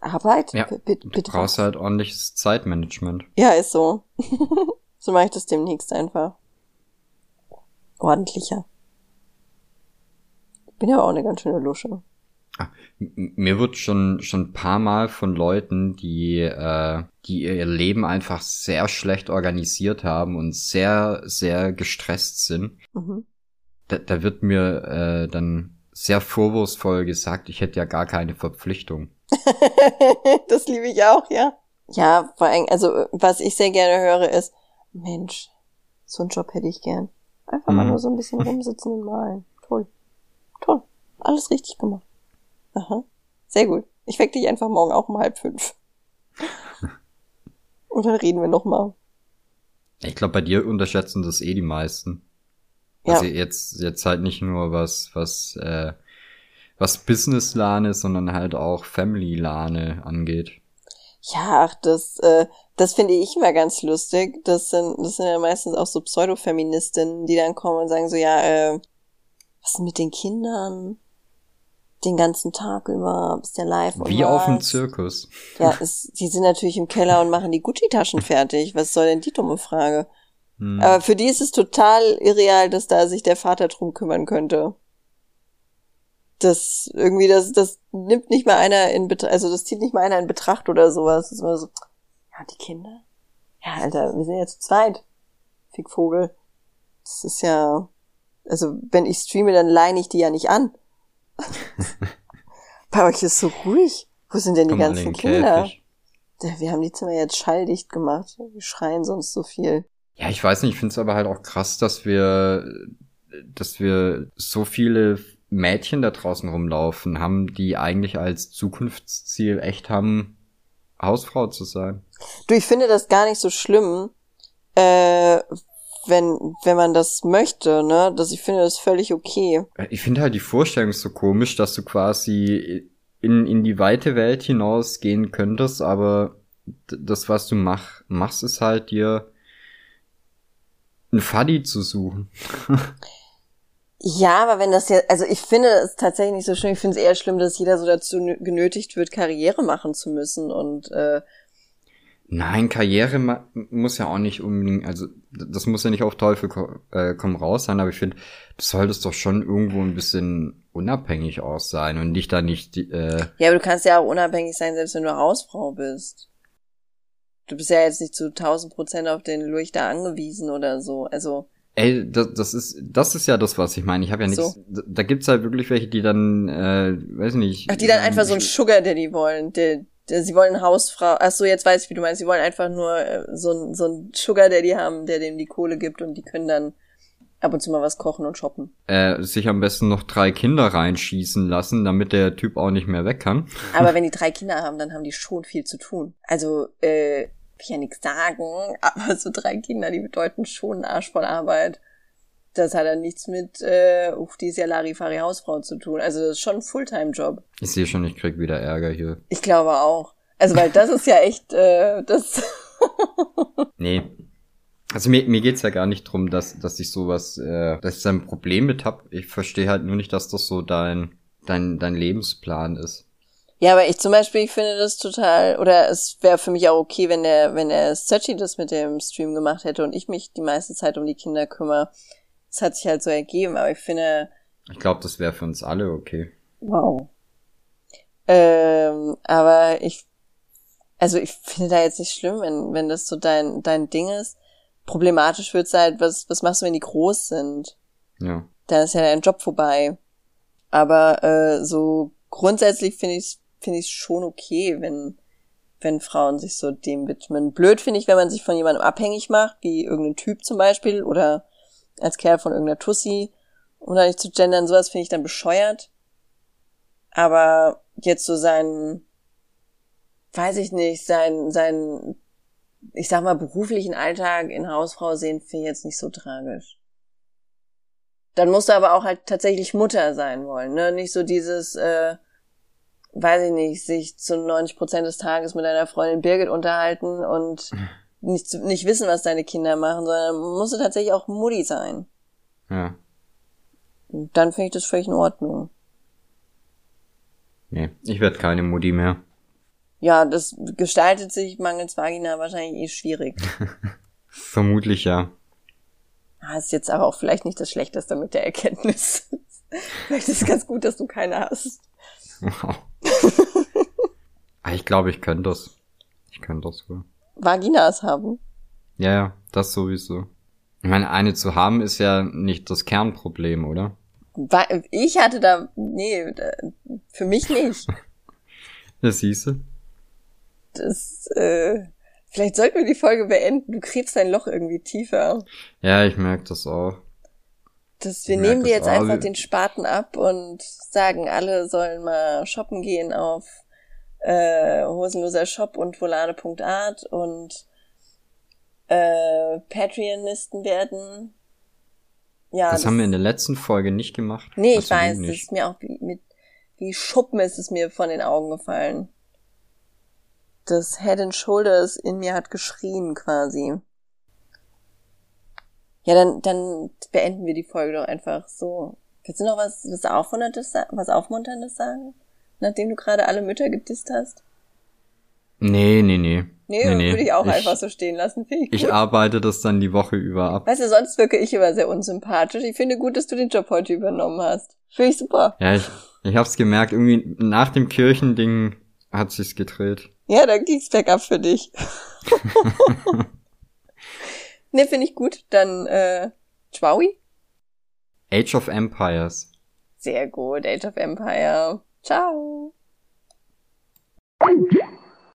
Arbeit? Ja, bitte, bitte. Du brauchst halt ordentliches Zeitmanagement. Ja, ist so. so mache ich das demnächst einfach. Ordentlicher. Ich bin ja auch eine ganz schöne Lusche. Ah, mir wird schon schon ein paar Mal von Leuten, die äh, die ihr Leben einfach sehr schlecht organisiert haben und sehr sehr gestresst sind. Mhm. Da, da wird mir äh, dann sehr vorwurfsvoll gesagt, ich hätte ja gar keine Verpflichtung. das liebe ich auch, ja. Ja, vor allem, also was ich sehr gerne höre ist, Mensch, so einen Job hätte ich gern. Einfach mhm. mal nur so ein bisschen rumsitzen und malen. Toll. Toll. Alles richtig gemacht. Aha. Sehr gut. Ich weck dich einfach morgen auch um halb fünf. Und dann reden wir noch mal. Ich glaube, bei dir unterschätzen das eh die meisten. Ja. Also jetzt, jetzt halt nicht nur was, was, äh, was Business-Lane, sondern halt auch Family-Lane angeht. Ja, ach, das, äh, das finde ich immer ganz lustig. Das sind, das sind ja meistens auch so Pseudo-Feministinnen, die dann kommen und sagen so, ja, äh, was ist mit den Kindern? Den ganzen Tag über, bist ja live Wie auf dem Zirkus. Ja, es, die sind natürlich im Keller und machen die Gucci-Taschen fertig. Was soll denn die dumme Frage? Hm. Aber für die ist es total irreal, dass da sich der Vater drum kümmern könnte das irgendwie, das, das nimmt nicht mal einer in Betracht, also das zieht nicht mal einer in Betracht oder sowas. Das ist immer so, ja, die Kinder? Ja, Alter, wir sind ja zu zweit. Fickvogel. Das ist ja, also wenn ich streame, dann leine ich die ja nicht an. Bei euch ist so ruhig. Wo sind denn die Komm ganzen Kinder? Käfig. Wir haben die Zimmer jetzt schalldicht gemacht. Wir schreien sonst so viel. Ja, ich weiß nicht, ich finde es aber halt auch krass, dass wir, dass wir so viele Mädchen da draußen rumlaufen haben, die eigentlich als Zukunftsziel echt haben, Hausfrau zu sein. Du, ich finde das gar nicht so schlimm, äh, wenn, wenn man das möchte, ne? Das, ich finde das völlig okay. Ich finde halt die Vorstellung so komisch, dass du quasi in, in die weite Welt hinausgehen könntest, aber das, was du mach, machst, ist halt dir ein Faddy zu suchen. Ja, aber wenn das ja, also ich finde es tatsächlich nicht so schlimm. Ich finde es eher schlimm, dass jeder so dazu genötigt wird, Karriere machen zu müssen und äh, Nein, Karriere muss ja auch nicht unbedingt, also das muss ja nicht auf Teufel äh, komm raus sein, aber ich finde, du solltest doch schon irgendwo ein bisschen unabhängig auch sein und dich da nicht. Äh ja, aber du kannst ja auch unabhängig sein, selbst wenn du Hausfrau bist. Du bist ja jetzt nicht zu 1000 Prozent auf den Leuchter angewiesen oder so. Also Ey, das, das ist das ist ja das, was ich meine. Ich habe ja nichts. So. Da, da gibt's halt wirklich welche, die dann, äh, weiß nicht. Ach, die dann einfach so ein Sugar Daddy wollen. Der, der, sie wollen Hausfrau. Ach so, jetzt weiß ich, wie du meinst. Sie wollen einfach nur äh, so ein so ein Sugar Daddy haben, der dem die Kohle gibt und die können dann ab und zu mal was kochen und shoppen. Äh, sich am besten noch drei Kinder reinschießen lassen, damit der Typ auch nicht mehr weg kann. Aber wenn die drei Kinder haben, dann haben die schon viel zu tun. Also äh, ich ja nichts sagen, aber so drei Kinder, die bedeuten schon einen Arsch voll Arbeit. Das hat ja nichts mit, äh, uff, die ist ja Larifari Hausfrau zu tun. Also das ist schon ein Fulltime-Job. Ich sehe schon, ich krieg wieder Ärger hier. Ich glaube auch. Also weil das ist ja echt, äh, das. nee. Also mir, mir geht's ja gar nicht drum, dass, dass ich sowas, äh, dass ich da ein Problem mit hab. Ich verstehe halt nur nicht, dass das so dein, dein, dein Lebensplan ist. Ja, aber ich zum Beispiel, ich finde das total, oder es wäre für mich auch okay, wenn der, wenn der Searchy das mit dem Stream gemacht hätte und ich mich die meiste Zeit um die Kinder kümmere. Es hat sich halt so ergeben, aber ich finde. Ich glaube, das wäre für uns alle okay. Wow. Ähm, aber ich, also ich finde da jetzt nicht schlimm, wenn, wenn das so dein, dein Ding ist. Problematisch wird's halt, was, was machst du, wenn die groß sind? Ja. Dann ist ja dein Job vorbei. Aber äh, so grundsätzlich finde ich finde ich schon okay, wenn, wenn Frauen sich so dem widmen. Blöd finde ich, wenn man sich von jemandem abhängig macht, wie irgendein Typ zum Beispiel, oder als Kerl von irgendeiner Tussi, um da nicht zu gendern, sowas finde ich dann bescheuert. Aber jetzt so sein, weiß ich nicht, sein, sein, ich sag mal, beruflichen Alltag in Hausfrau sehen, finde ich jetzt nicht so tragisch. Dann musst du aber auch halt tatsächlich Mutter sein wollen, ne? Nicht so dieses, äh, weiß ich nicht, sich zu 90 Prozent des Tages mit deiner Freundin Birgit unterhalten und nicht, nicht wissen, was deine Kinder machen, sondern musst du tatsächlich auch Mutti sein. Ja. Und dann finde ich das völlig in Ordnung. Nee, ich werde keine Mutti mehr. Ja, das gestaltet sich mangels Vagina wahrscheinlich eh schwierig. Vermutlich ja. Ah, ist jetzt aber auch vielleicht nicht das Schlechteste mit der Erkenntnis. vielleicht ist es ganz gut, dass du keine hast. Wow. Ah, ich glaube, ich könnte das. Ich könnte das wohl. Vaginas haben. Ja, ja, das sowieso. Ich meine, eine zu haben ist ja nicht das Kernproblem, oder? Ich hatte da, nee, für mich nicht. Das siehste. Das, äh, vielleicht sollten wir die Folge beenden. Du kriegst dein Loch irgendwie tiefer. Ja, ich merke das auch. Das, wir nehmen dir jetzt einfach den Spaten ab und sagen, alle sollen mal shoppen gehen auf äh, hosenloser Shop und volane.art und äh, Patreonisten werden. Ja, das, das, haben wir in der letzten Folge nicht gemacht. Nee, ich weiß, das ist mir auch wie, mit, wie Schuppen ist es mir von den Augen gefallen. Das Head and Shoulders in mir hat geschrien quasi. Ja, dann, dann beenden wir die Folge doch einfach so. Willst du noch was, was Aufmunterndes, was Aufmunterndes sagen? Nachdem du gerade alle Mütter gedisst hast? Nee, nee, nee. Nee, nee, nee. würde ich auch ich, einfach so stehen lassen. Ich, ich arbeite das dann die Woche über ab. Weißt du, sonst wirke ich immer sehr unsympathisch. Ich finde gut, dass du den Job heute übernommen hast. Finde ich super. Ja, ich, ich hab's gemerkt, irgendwie nach dem Kirchending hat sich's gedreht. Ja, dann ging's bergab für dich. ne, finde ich gut. Dann, äh, Chwaui? Age of Empires. Sehr gut, Age of Empire. Ciao.